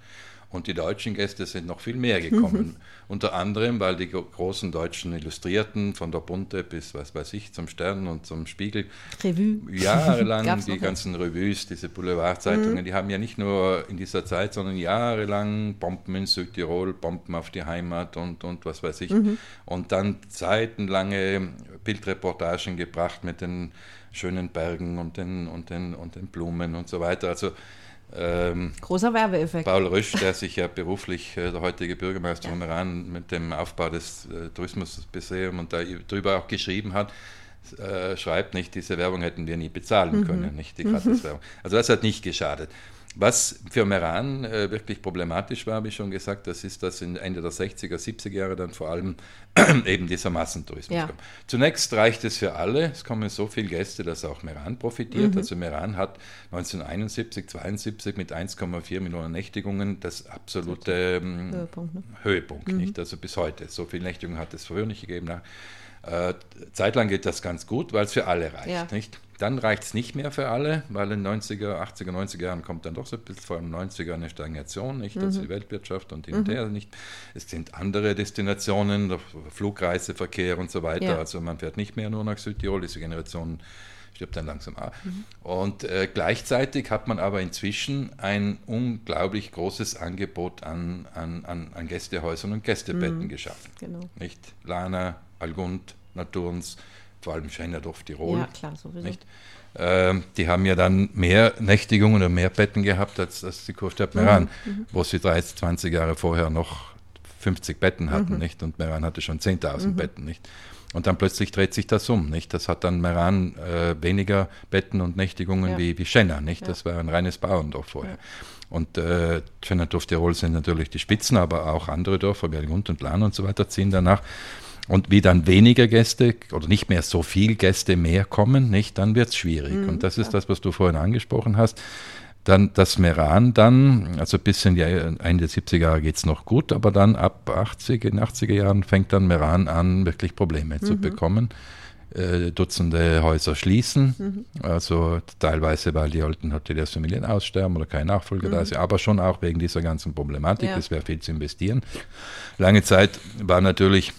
Und die deutschen Gäste sind noch viel mehr gekommen. Mhm. Unter anderem, weil die großen deutschen Illustrierten von der Bunte bis, was weiß ich, zum Stern und zum Spiegel Revue. jahrelang die ganzen Revues, diese Boulevardzeitungen, mhm. die haben ja nicht nur in dieser Zeit, sondern jahrelang Bomben in Südtirol, Bomben auf die Heimat und, und was weiß ich. Mhm. Und dann zeitenlange Bildreportagen gebracht mit den schönen Bergen und den, und den, und den Blumen und so weiter. Also ähm, Großer Werbeeffekt. Paul Rösch, der sich ja beruflich, äh, der heutige Bürgermeister von Iran, mit dem Aufbau des äh, Tourismusmuseums und darüber auch geschrieben hat, äh, schreibt nicht, diese Werbung hätten wir nie bezahlen mhm. können, nicht die mhm. Gratiswerbung. Also das hat nicht geschadet. Was für Meran äh, wirklich problematisch war, habe ich schon gesagt, das ist, dass in Ende der 60er, 70er Jahre dann vor allem eben dieser Massentourismus ja. kommt. Zunächst reicht es für alle, es kommen so viele Gäste, dass auch Meran profitiert. Mhm. Also Meran hat 1971, 72 mit 1,4 Millionen Nächtigungen das absolute ähm, Höhepunkt, ne? Höhepunkt mhm. nicht? Also bis heute. So viele Nächtigungen hat es früher nicht gegeben. Äh, zeitlang geht das ganz gut, weil es für alle reicht. Ja. Nicht? Dann reicht es nicht mehr für alle, weil in den 90er, 80er, 90er Jahren kommt dann doch so ein bisschen, vor allem 90er, eine Stagnation, nicht? Also mhm. die Weltwirtschaft und hin und her nicht. Es sind andere Destinationen, Flugreiseverkehr und so weiter. Ja. Also man fährt nicht mehr nur nach Südtirol, diese Generation stirbt dann langsam ab. Mhm. Und äh, gleichzeitig hat man aber inzwischen ein unglaublich großes Angebot an, an, an, an Gästehäusern und Gästebetten mhm. geschaffen. Genau. Nicht? Lana, Algund, Naturns, vor allem Scheinerdorf, Tirol. Ja, klar, sowieso. Ähm, die haben ja dann mehr Nächtigungen oder mehr Betten gehabt als, als die Kurstadt Meran, mhm, mhm. wo sie 30, 20 Jahre vorher noch 50 Betten hatten, mhm. nicht? Und Meran hatte schon 10.000 mhm. Betten, nicht? Und dann plötzlich dreht sich das um, nicht? Das hat dann Meran äh, weniger Betten und Nächtigungen ja. wie, wie Schenner, nicht? Ja. Das war ein reines Bauerndorf vorher. Ja. Und äh, Schennerdorf Tirol sind natürlich die Spitzen, aber auch andere Dörfer, Bergund und Lahn und so weiter ziehen danach. Und wie dann weniger Gäste oder nicht mehr so viel Gäste mehr kommen, nicht, dann wird es schwierig. Mhm, und das ist das, was du vorhin angesprochen hast. Dann das Meran dann, also bis in die Ende der 70er Jahre geht es noch gut, aber dann ab 80, in 80er Jahren fängt dann Meran an, wirklich Probleme mhm. zu bekommen. Äh, Dutzende Häuser schließen, mhm. also teilweise, weil die alten Hoteliersfamilien aussterben oder kein Nachfolger mhm. da ist, aber schon auch wegen dieser ganzen Problematik, es ja. wäre viel zu investieren. Lange Zeit war natürlich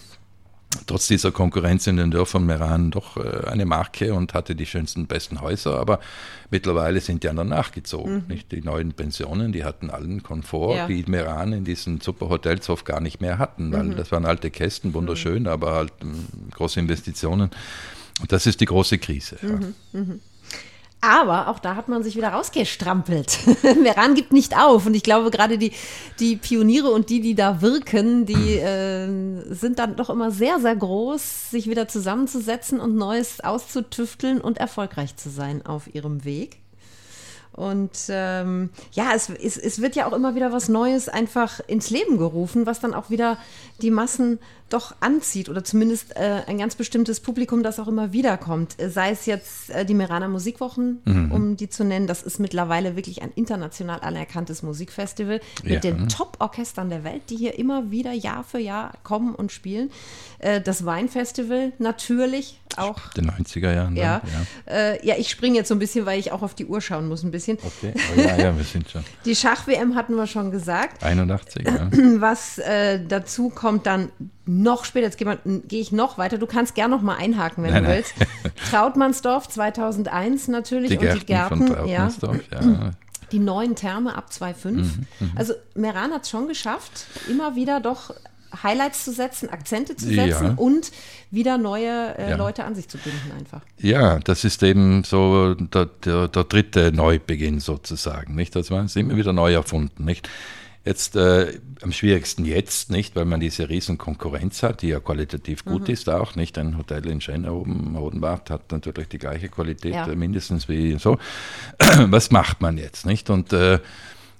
trotz dieser Konkurrenz in den Dörfern Meran doch äh, eine Marke und hatte die schönsten, besten Häuser. Aber mittlerweile sind die anderen nachgezogen. Mhm. Nicht? Die neuen Pensionen, die hatten allen Komfort, ja. die Meran in diesen Superhotels oft gar nicht mehr hatten, weil mhm. das waren alte Kästen, wunderschön, mhm. aber halt äh, große Investitionen. Und das ist die große Krise. Ja. Aber auch da hat man sich wieder rausgestrampelt. Meran gibt nicht auf. Und ich glaube, gerade die, die Pioniere und die, die da wirken, die äh, sind dann doch immer sehr, sehr groß, sich wieder zusammenzusetzen und Neues auszutüfteln und erfolgreich zu sein auf ihrem Weg. Und ähm, ja, es, es, es wird ja auch immer wieder was Neues einfach ins Leben gerufen, was dann auch wieder die Massen doch anzieht oder zumindest äh, ein ganz bestimmtes Publikum, das auch immer wieder kommt. Sei es jetzt äh, die Meraner Musikwochen, mhm. um die zu nennen. Das ist mittlerweile wirklich ein international anerkanntes Musikfestival mit ja. den Top-Orchestern der Welt, die hier immer wieder Jahr für Jahr kommen und spielen. Äh, das Weinfestival natürlich auch. Den 90er Jahren. Ja, ja. Äh, ja ich springe jetzt so ein bisschen, weil ich auch auf die Uhr schauen muss ein bisschen. Okay, oh, ja, ja, wir sind schon. Die Schach-WM hatten wir schon gesagt. 81, ja. Was äh, dazu kommt dann noch später, jetzt gehe geh ich noch weiter. Du kannst gern noch mal einhaken, wenn nein, du willst. Trautmannsdorf 2001 natürlich die und die Gärten. Von ja. ja. Die neuen Therme ab 2,5. Mhm, mhm, also Meran hat es schon geschafft, immer wieder doch Highlights zu setzen, Akzente zu setzen ja. und wieder neue äh, ja. Leute an sich zu binden einfach. Ja, das ist eben so der, der, der dritte Neubeginn sozusagen. Nicht? Das war immer wieder neu erfunden. Nicht? Jetzt äh, am schwierigsten jetzt, nicht, weil man diese riesen Konkurrenz hat, die ja qualitativ gut mhm. ist auch, nicht? Ein Hotel in Schenner oben, Hodenbach hat natürlich die gleiche Qualität, ja. mindestens wie so. Was macht man jetzt, nicht? Und äh,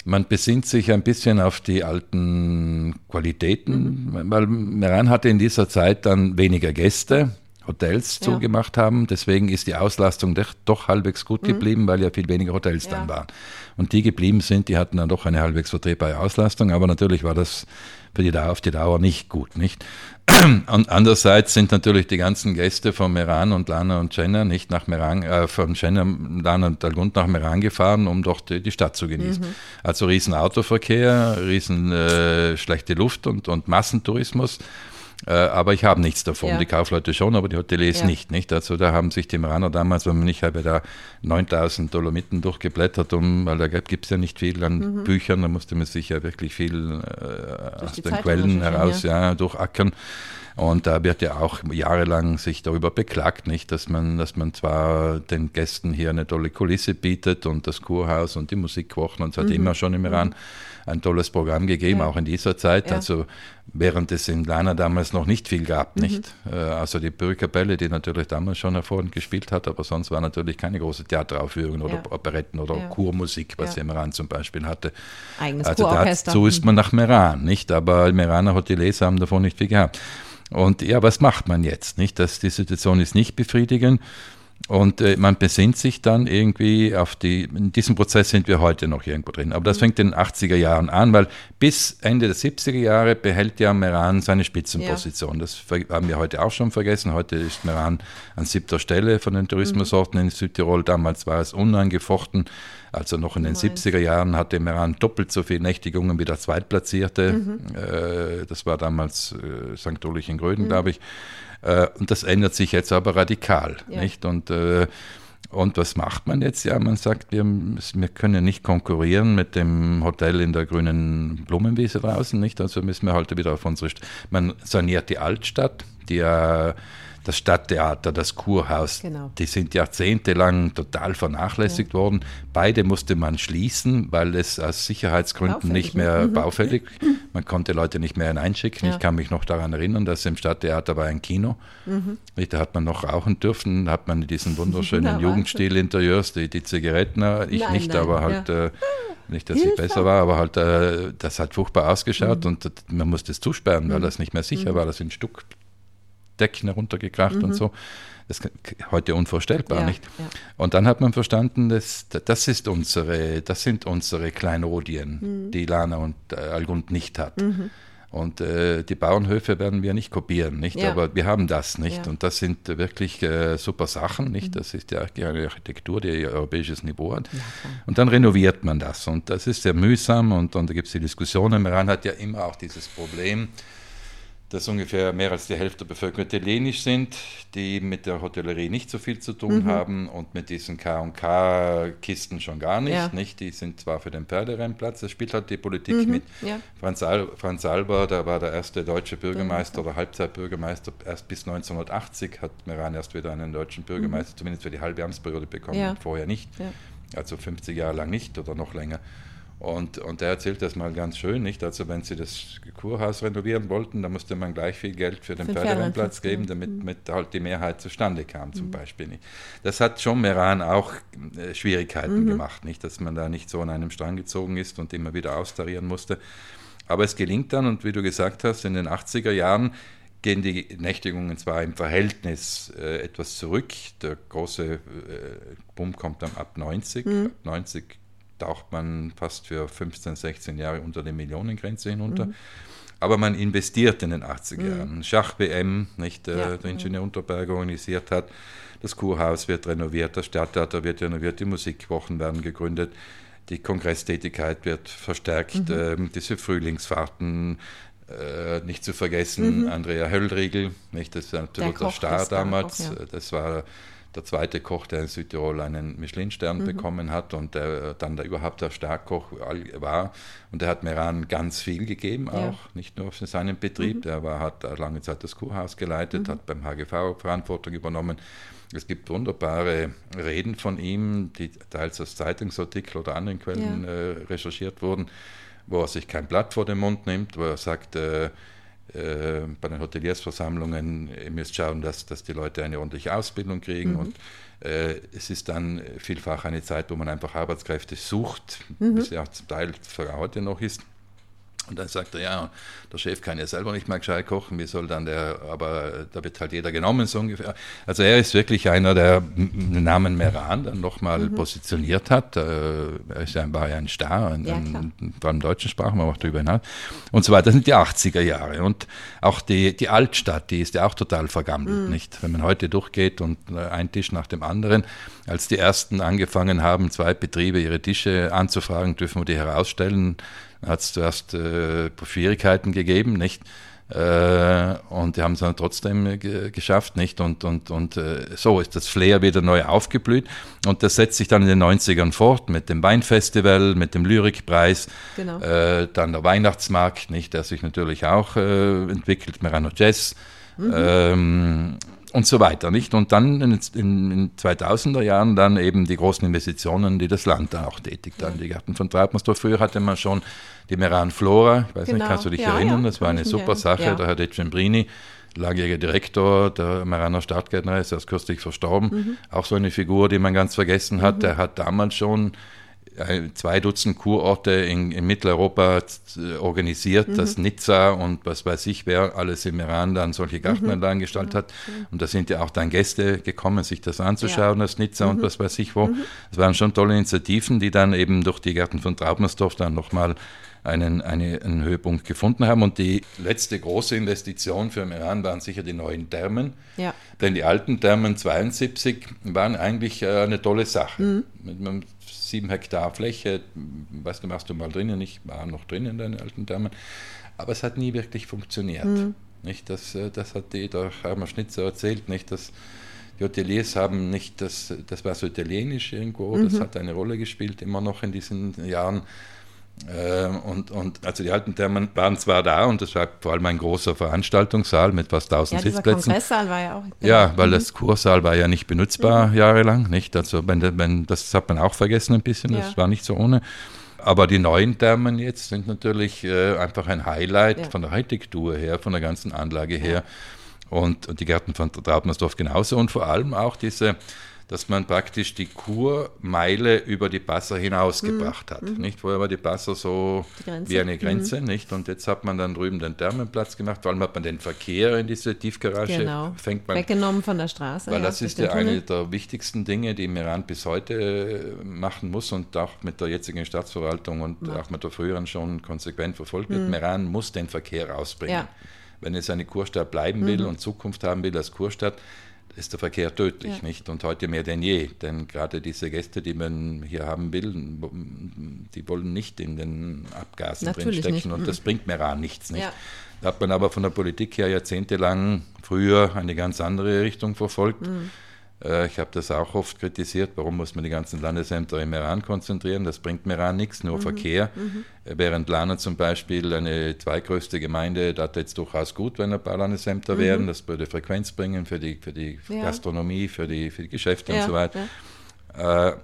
man besinnt sich ein bisschen auf die alten Qualitäten, mhm. weil Meran hatte in dieser Zeit dann weniger Gäste, Hotels ja. zugemacht haben. Deswegen ist die Auslastung doch halbwegs gut mhm. geblieben, weil ja viel weniger Hotels ja. dann waren. Und die geblieben sind, die hatten dann doch eine halbwegs vertretbare Auslastung, aber natürlich war das für die Dauer auf die Dauer nicht gut, nicht? Und andererseits sind natürlich die ganzen Gäste von Meran und Lana und Jenna nicht nach Meran, äh, von Jenna, Lana und Dalgund nach Meran gefahren, um dort die, die Stadt zu genießen. Mhm. Also riesen Autoverkehr, riesen äh, schlechte Luft und, und Massentourismus. Äh, aber ich habe nichts davon. Ja. Die Kaufleute schon, aber die Hoteliers ja. nicht, nicht. Also da haben sich die Meraner damals, wenn man nicht habe da 9000 Dolomiten durchgeblättert, um, weil da gibt es ja nicht viel an mhm. Büchern, da musste man sich ja wirklich viel äh, aus den Quellen heraus ja. ja. durchackern. Und da wird ja auch jahrelang sich darüber beklagt, nicht, dass man, dass man zwar den Gästen hier eine tolle Kulisse bietet und das Kurhaus und die Musikwochen und es hat mhm. immer schon im Iran mhm ein tolles Programm gegeben, ja. auch in dieser Zeit. Ja. Also während es in Lana damals noch nicht viel gab, mhm. nicht? Äh, also die Bürgerkapelle, die natürlich damals schon hervorragend gespielt hat, aber sonst war natürlich keine große Theateraufführung oder ja. Operetten oder Kurmusik, was ja. Meran zum Beispiel hatte. Eigenes also Kurorchester. So ist man nach Meran, nicht? Aber Meraner Hoteliers haben davon nicht viel gehabt. Und ja, was macht man jetzt? Nicht? Das, die Situation ist nicht befriedigend. Und äh, man besinnt sich dann irgendwie auf die, in diesem Prozess sind wir heute noch irgendwo drin. Aber das mhm. fängt in den 80er Jahren an, weil bis Ende der 70er Jahre behält ja Meran seine Spitzenposition. Ja. Das haben wir heute auch schon vergessen. Heute ist Meran an siebter Stelle von den Tourismusorten mhm. in Südtirol. Damals war es unangefochten. Also noch in den 70er Jahren hatte Meran doppelt so viele Nächtigungen wie der Zweitplatzierte. Mhm. Äh, das war damals äh, St. Ulrich in Gröden, mhm. glaube ich. Äh, und das ändert sich jetzt aber radikal. Ja. Nicht? Und äh, Und was macht man jetzt? Ja, man sagt, wir, wir können nicht konkurrieren mit dem Hotel in der grünen Blumenwiese draußen, nicht? Also müssen wir halt wieder auf unsere. St man saniert die Altstadt, die ja das Stadttheater, das Kurhaus, genau. die sind jahrzehntelang total vernachlässigt ja. worden. Beide musste man schließen, weil es aus Sicherheitsgründen baufällig. nicht mehr mhm. baufällig, man konnte Leute nicht mehr hineinschicken. Ja. Ich kann mich noch daran erinnern, dass im Stadttheater war ein Kino. Mhm. Da hat man noch rauchen dürfen, hat man diesen wunderschönen Jugendstil-Interieurs, die, die Zigaretten, ich nein, nicht, nein, aber halt... Ja. Äh, nicht, dass Hilfe. ich besser war, aber halt, äh, das hat furchtbar ausgeschaut mhm. und man musste es zusperren, weil mhm. das nicht mehr sicher mhm. war. Das sind Stuck, Decken heruntergekracht mhm. und so. Das ist heute unvorstellbar, ja, nicht? Ja. Und dann hat man verstanden, dass, das, ist unsere, das sind unsere Kleinodien, mhm. die Lana und äh, Algund nicht hat. Mhm. Und äh, die Bauernhöfe werden wir nicht kopieren, nicht? Ja. Aber wir haben das nicht. Und das sind wirklich äh, super Sachen, nicht? Mhm. Das ist ja eine Architektur, die europäisches Niveau hat. Und dann renoviert man das. Und das ist sehr mühsam und, und da gibt es die Diskussionen. Meran hat ja immer auch dieses Problem, dass ungefähr mehr als die Hälfte der Bevölkerung italienisch sind, die mit der Hotellerie nicht so viel zu tun mhm. haben und mit diesen K&K-Kisten schon gar nicht, ja. nicht. Die sind zwar für den Pferderennplatz, das spielt halt die Politik mhm. mit. Ja. Franz, Al Franz Alber, der war der erste deutsche Bürgermeister oder Halbzeitbürgermeister, erst bis 1980 hat Meran erst wieder einen deutschen Bürgermeister, mhm. zumindest für die halbe Amtsperiode bekommen, ja. vorher nicht. Also 50 Jahre lang nicht oder noch länger. Und, und er erzählt das mal ganz schön, nicht? Also wenn sie das Kurhaus renovieren wollten, dann musste man gleich viel Geld für den Pferderennplatz geben, damit mhm. mit halt die Mehrheit zustande kam, zum mhm. Beispiel. Nicht? Das hat schon Meran auch äh, Schwierigkeiten mhm. gemacht, nicht? Dass man da nicht so an einem Strang gezogen ist und immer wieder austarieren musste. Aber es gelingt dann, und wie du gesagt hast, in den 80er Jahren gehen die Nächtigungen zwar im Verhältnis äh, etwas zurück. Der große äh, Boom kommt dann ab 90. Mhm. Ab 90 taucht man fast für 15, 16 Jahre unter die Millionengrenze hinunter. Mhm. Aber man investiert in den 80er mhm. Jahren. Schach-WM, nicht, äh, ja. der Ingenieur Unterberger organisiert hat. Das Kurhaus wird renoviert, das Stadttheater wird renoviert, die Musikwochen werden gegründet, die Kongresstätigkeit wird verstärkt, mhm. ähm, diese Frühlingsfahrten, äh, nicht zu vergessen, mhm. Andrea Höllriegel, nicht, das ist ein absoluter Star damals. Auch, ja. Das war der zweite Koch, der in Südtirol einen Michelin-Stern mhm. bekommen hat und der dann der überhaupt der Starkkoch war. Und der hat Meran ganz viel gegeben, auch ja. nicht nur für seinen Betrieb. Mhm. Der war, hat lange Zeit das Kurhaus geleitet, mhm. hat beim HGV Verantwortung übernommen. Es gibt wunderbare Reden von ihm, die teils aus Zeitungsartikeln oder anderen Quellen ja. äh, recherchiert wurden, wo er sich kein Blatt vor den Mund nimmt, wo er sagt, äh, äh, bei den Hoteliersversammlungen, ihr müsst schauen, dass, dass die Leute eine ordentliche Ausbildung kriegen mhm. und äh, es ist dann vielfach eine Zeit, wo man einfach Arbeitskräfte sucht, mhm. bis ja zum Teil für heute noch ist. Und dann sagt er, ja, der Chef kann ja selber nicht mal gescheit kochen, wie soll dann der, aber da wird halt jeder genommen, so ungefähr. Also er ist wirklich einer, der den Namen Meran dann nochmal mhm. positioniert hat. Äh, er ist ja, war ja ein Star, ein, ja, ein, vor allem deutschen Sprachen, aber auch darüber hinaus. Und so weiter. Das sind die 80er Jahre. Und auch die, die Altstadt, die ist ja auch total vergammelt, mhm. nicht? Wenn man heute durchgeht und äh, ein Tisch nach dem anderen, als die ersten angefangen haben, zwei Betriebe ihre Tische anzufragen, dürfen wir die herausstellen, hat es zuerst äh, Schwierigkeiten gegeben, nicht? Äh, und die haben es dann trotzdem äh, geschafft, nicht? Und, und, und äh, so ist das Flair wieder neu aufgeblüht. Und das setzt sich dann in den 90ern fort mit dem Weinfestival, mit dem Lyrikpreis, genau. Äh, dann der Weihnachtsmarkt, nicht? Der sich natürlich auch entwickelt, Merano Jazz. Mhm. Ähm, und so weiter, nicht? Und dann in den 2000er Jahren dann eben die großen Investitionen, die das Land dann auch tätigt. Dann die Garten von Trautmannsdorf. Früher hatte man schon die Meran Flora, ich weiß genau. nicht, kannst du dich ja, erinnern? Ja, das war eine super Sache. Ja. Da hat Ecembrini, langjähriger Direktor der Meraner Stadtgärtnerei, ist erst kürzlich verstorben, mhm. auch so eine Figur, die man ganz vergessen hat. Mhm. Der hat damals schon zwei Dutzend Kurorte in, in Mitteleuropa äh, organisiert, mhm. dass Nizza und was weiß ich, wer alles im Iran dann solche Gartenanlagen mhm. gestaltet hat. Und da sind ja auch dann Gäste gekommen, sich das anzuschauen, ja. das Nizza mhm. und was weiß ich wo. Es mhm. waren schon tolle Initiativen, die dann eben durch die Gärten von Traubnersdorf dann nochmal einen, eine, einen Höhepunkt gefunden haben. Und die letzte große Investition für den Iran waren sicher die neuen Thermen. Ja. Denn die alten Thermen 72 waren eigentlich äh, eine tolle Sache. Mhm. Sieben Hektar Fläche, weißt du, machst du mal drinnen, ich war noch drinnen in den alten Dämmen, aber es hat nie wirklich funktioniert. Mhm. Nicht? Das, äh, das hat die, der Hermann Schnitzer erzählt, nicht? dass die Hoteliers haben nicht, das, das war so italienisch irgendwo, mhm. das hat eine Rolle gespielt, immer noch in diesen Jahren. Ähm, und, und also die alten Thermen waren zwar da und das war vor allem ein großer Veranstaltungssaal mit fast 1000 ja, Sitzplätzen. Kongresssaal war ja auch. Ja, weil mhm. das Kursaal war ja nicht benutzbar mhm. jahrelang, nicht? Also wenn, wenn, das hat man auch vergessen ein bisschen, das ja. war nicht so ohne. Aber die neuen Thermen jetzt sind natürlich äh, einfach ein Highlight ja. von der Architektur her, von der ganzen Anlage her. Und, und die Gärten von Trautmannsdorf genauso und vor allem auch diese dass man praktisch die Kurmeile über die Passer hinausgebracht mhm. hat. Mhm. Nicht? Vorher war die Passer so die wie eine Grenze, mhm. nicht? Und jetzt hat man dann drüben den Thermenplatz gemacht, vor allem hat man den Verkehr in diese Tiefgarage genau. fängt man, weggenommen von der Straße. Weil ja, das ist ja eine der wichtigsten Dinge, die Meran bis heute äh, machen muss und auch mit der jetzigen Staatsverwaltung und ja. auch mit der früheren schon konsequent verfolgt wird. Mhm. Meran muss den Verkehr rausbringen. Ja. Wenn es eine Kurstadt bleiben will mhm. und Zukunft haben will als Kurstadt, ist der Verkehr tödlich, ja. nicht? Und heute mehr denn je. Denn gerade diese Gäste, die man hier haben will, die wollen nicht in den Abgasen drinstecken und das bringt Meran nichts, nicht? Ja. Da hat man aber von der Politik her jahrzehntelang früher eine ganz andere Richtung verfolgt. Mhm ich habe das auch oft kritisiert, warum muss man die ganzen Landesämter im Meran konzentrieren? Das bringt Meran nichts, nur mhm. Verkehr. Mhm. Äh, während Lana zum Beispiel eine zweitgrößte Gemeinde, da jetzt durchaus gut, wenn ein paar Landesämter mhm. wären. Das würde Frequenz bringen für die, für die ja. Gastronomie, für die, für die Geschäfte ja, und so weiter. Ja. Äh,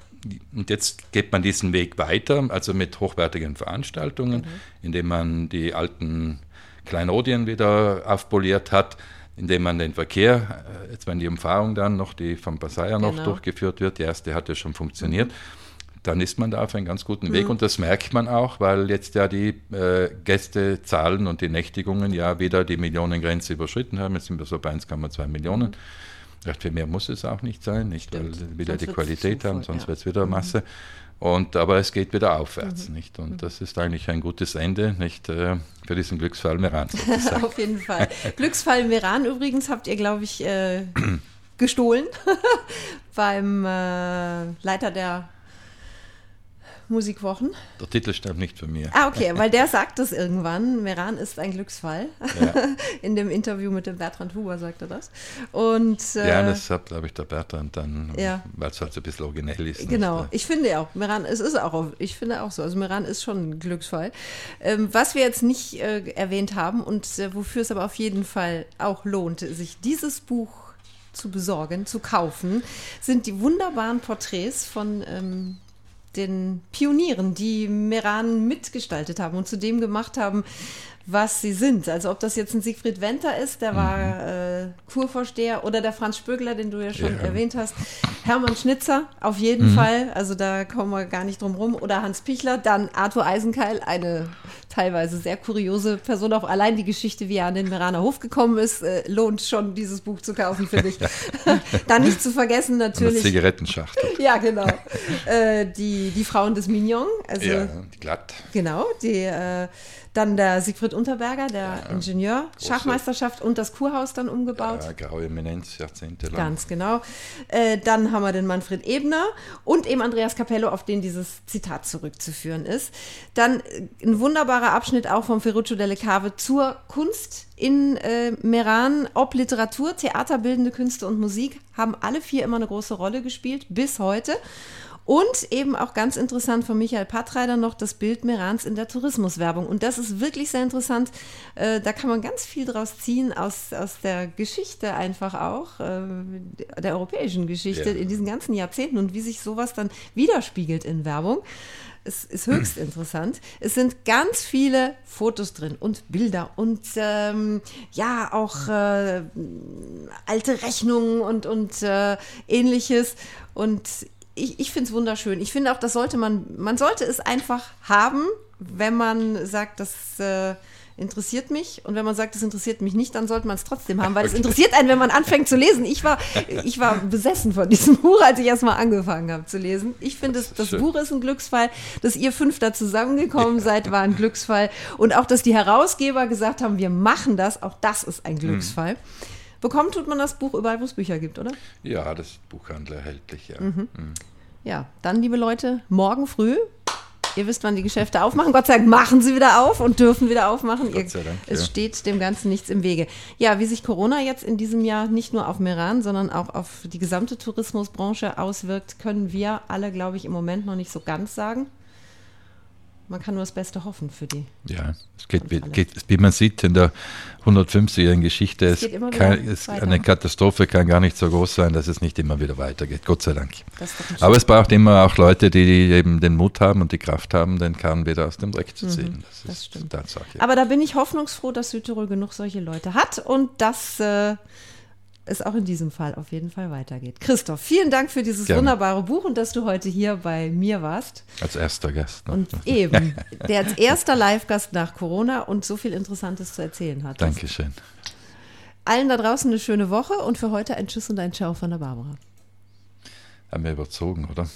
und jetzt geht man diesen Weg weiter, also mit hochwertigen Veranstaltungen, mhm. indem man die alten Kleinodien wieder aufpoliert hat indem man den Verkehr, äh, jetzt wenn die Umfahrung dann noch, die vom Passaier genau. noch durchgeführt wird, die erste hat ja schon funktioniert, mhm. dann ist man da auf einem ganz guten Weg mhm. und das merkt man auch, weil jetzt ja die äh, Gästezahlen und die Nächtigungen ja wieder die Millionengrenze überschritten haben. Jetzt sind wir so bei 1,2 Millionen. Mhm. Für mehr muss es auch nicht sein, nicht, Stimmt. weil sie wieder sonst die Qualität haben, sonst ja. wird es wieder Masse. Mhm. Und, aber es geht wieder aufwärts, mhm. nicht? Und mhm. das ist eigentlich ein gutes Ende, nicht? Äh, für diesen Glücksfall Meran. Auf jeden Fall. Glücksfall Meran übrigens habt ihr, glaube ich, äh, gestohlen beim äh, Leiter der Musikwochen. Der Titel stammt nicht von mir. Ah, okay, weil der sagt das irgendwann. Meran ist ein Glücksfall. Ja. In dem Interview mit dem Bertrand Huber sagt er das. Und, äh, ja, das hat, glaube ich, der Bertrand dann, ja. weil es halt so ein bisschen originell ist. Genau, nicht? ich finde auch, Meran, es ist auch, ich finde auch so, also Meran ist schon ein Glücksfall. Ähm, was wir jetzt nicht äh, erwähnt haben und äh, wofür es aber auf jeden Fall auch lohnt, sich dieses Buch zu besorgen, zu kaufen, sind die wunderbaren Porträts von ähm, den Pionieren, die Meran mitgestaltet haben und zu dem gemacht haben, was sie sind. Also ob das jetzt ein Siegfried Wenter ist, der war mhm. äh, Kurvorsteher, oder der Franz Spögler, den du ja schon ja. erwähnt hast. Hermann Schnitzer, auf jeden mhm. Fall, also da kommen wir gar nicht drum rum. Oder Hans Pichler, dann Arthur Eisenkeil, eine teilweise sehr kuriose Person. Auch allein die Geschichte, wie er an den Meraner Hof gekommen ist, äh, lohnt schon, dieses Buch zu kaufen, finde ich. dann nicht zu vergessen natürlich. Eine Zigarettenschachtel. ja, genau. Äh, die, die Frauen des Mignon. Also, ja, die glatt. Genau, die äh, dann der Siegfried Unterberger, der ja, Ingenieur, Schachmeisterschaft und das Kurhaus dann umgebaut. Ja, graue Eminenz, jahrzehntelang. Ganz genau. Äh, dann haben wir den Manfred Ebner und eben Andreas Capello, auf den dieses Zitat zurückzuführen ist. Dann äh, ein wunderbarer Abschnitt auch vom Ferruccio delle Cave zur Kunst in äh, Meran. Ob Literatur, Theater, bildende Künste und Musik haben alle vier immer eine große Rolle gespielt, bis heute. Und eben auch ganz interessant von Michael Pattreider noch das Bild Merans in der Tourismuswerbung. Und das ist wirklich sehr interessant. Äh, da kann man ganz viel draus ziehen aus, aus der Geschichte einfach auch, äh, der europäischen Geschichte ja. in diesen ganzen Jahrzehnten und wie sich sowas dann widerspiegelt in Werbung. Es ist höchst interessant. Es sind ganz viele Fotos drin und Bilder und ähm, ja, auch äh, alte Rechnungen und, und äh, ähnliches. Und ich, ich finde es wunderschön. Ich finde auch, das sollte man, man sollte es einfach haben, wenn man sagt, das äh, interessiert mich. Und wenn man sagt, das interessiert mich nicht, dann sollte man es trotzdem haben, weil es interessiert einen, wenn man anfängt zu lesen. Ich war, ich war besessen von diesem Buch, als ich erst mal angefangen habe zu lesen. Ich finde, das, das Buch ist ein Glücksfall. Dass ihr fünf da zusammengekommen ja. seid, war ein Glücksfall. Und auch, dass die Herausgeber gesagt haben, wir machen das, auch das ist ein Glücksfall. Mhm. Bekommen tut man das Buch überall, wo es Bücher gibt, oder? Ja, das ist Buchhandel erhältlich, ja. Mhm. Mhm. Ja, dann, liebe Leute, morgen früh Ihr wisst, wann die Geschäfte aufmachen. Gott sei Dank machen sie wieder auf und dürfen wieder aufmachen. Gott sei Dank, es ja. steht dem Ganzen nichts im Wege. Ja, wie sich Corona jetzt in diesem Jahr nicht nur auf Meran, sondern auch auf die gesamte Tourismusbranche auswirkt, können wir alle, glaube ich, im Moment noch nicht so ganz sagen. Man kann nur das Beste hoffen für die. Ja, es geht, geht, wie man sieht in der 150-jährigen Geschichte, Es es geht immer kann, es, eine Katastrophe kann gar nicht so groß sein, dass es nicht immer wieder weitergeht. Gott sei Dank. Das Aber es braucht immer auch Leute, die eben den Mut haben und die Kraft haben, den Kahn wieder aus dem Dreck zu ziehen. Das, Mhm, das ist stimmt. Tatsache. Aber da bin ich hoffnungsfroh, dass Südtirol genug solche Leute hat und dass äh, es auch in diesem Fall auf jeden Fall weitergeht. Christoph, vielen Dank für dieses Gerne. wunderbare Buch und dass du heute hier bei mir warst. Als erster Gast. ne? Und eben, der als erster Live-Gast nach Corona und so viel Interessantes zu erzählen hat. Dankeschön. Allen da draußen eine schöne Woche und für heute ein Tschüss und ein Ciao von der Barbara. Haben wir überzogen, oder?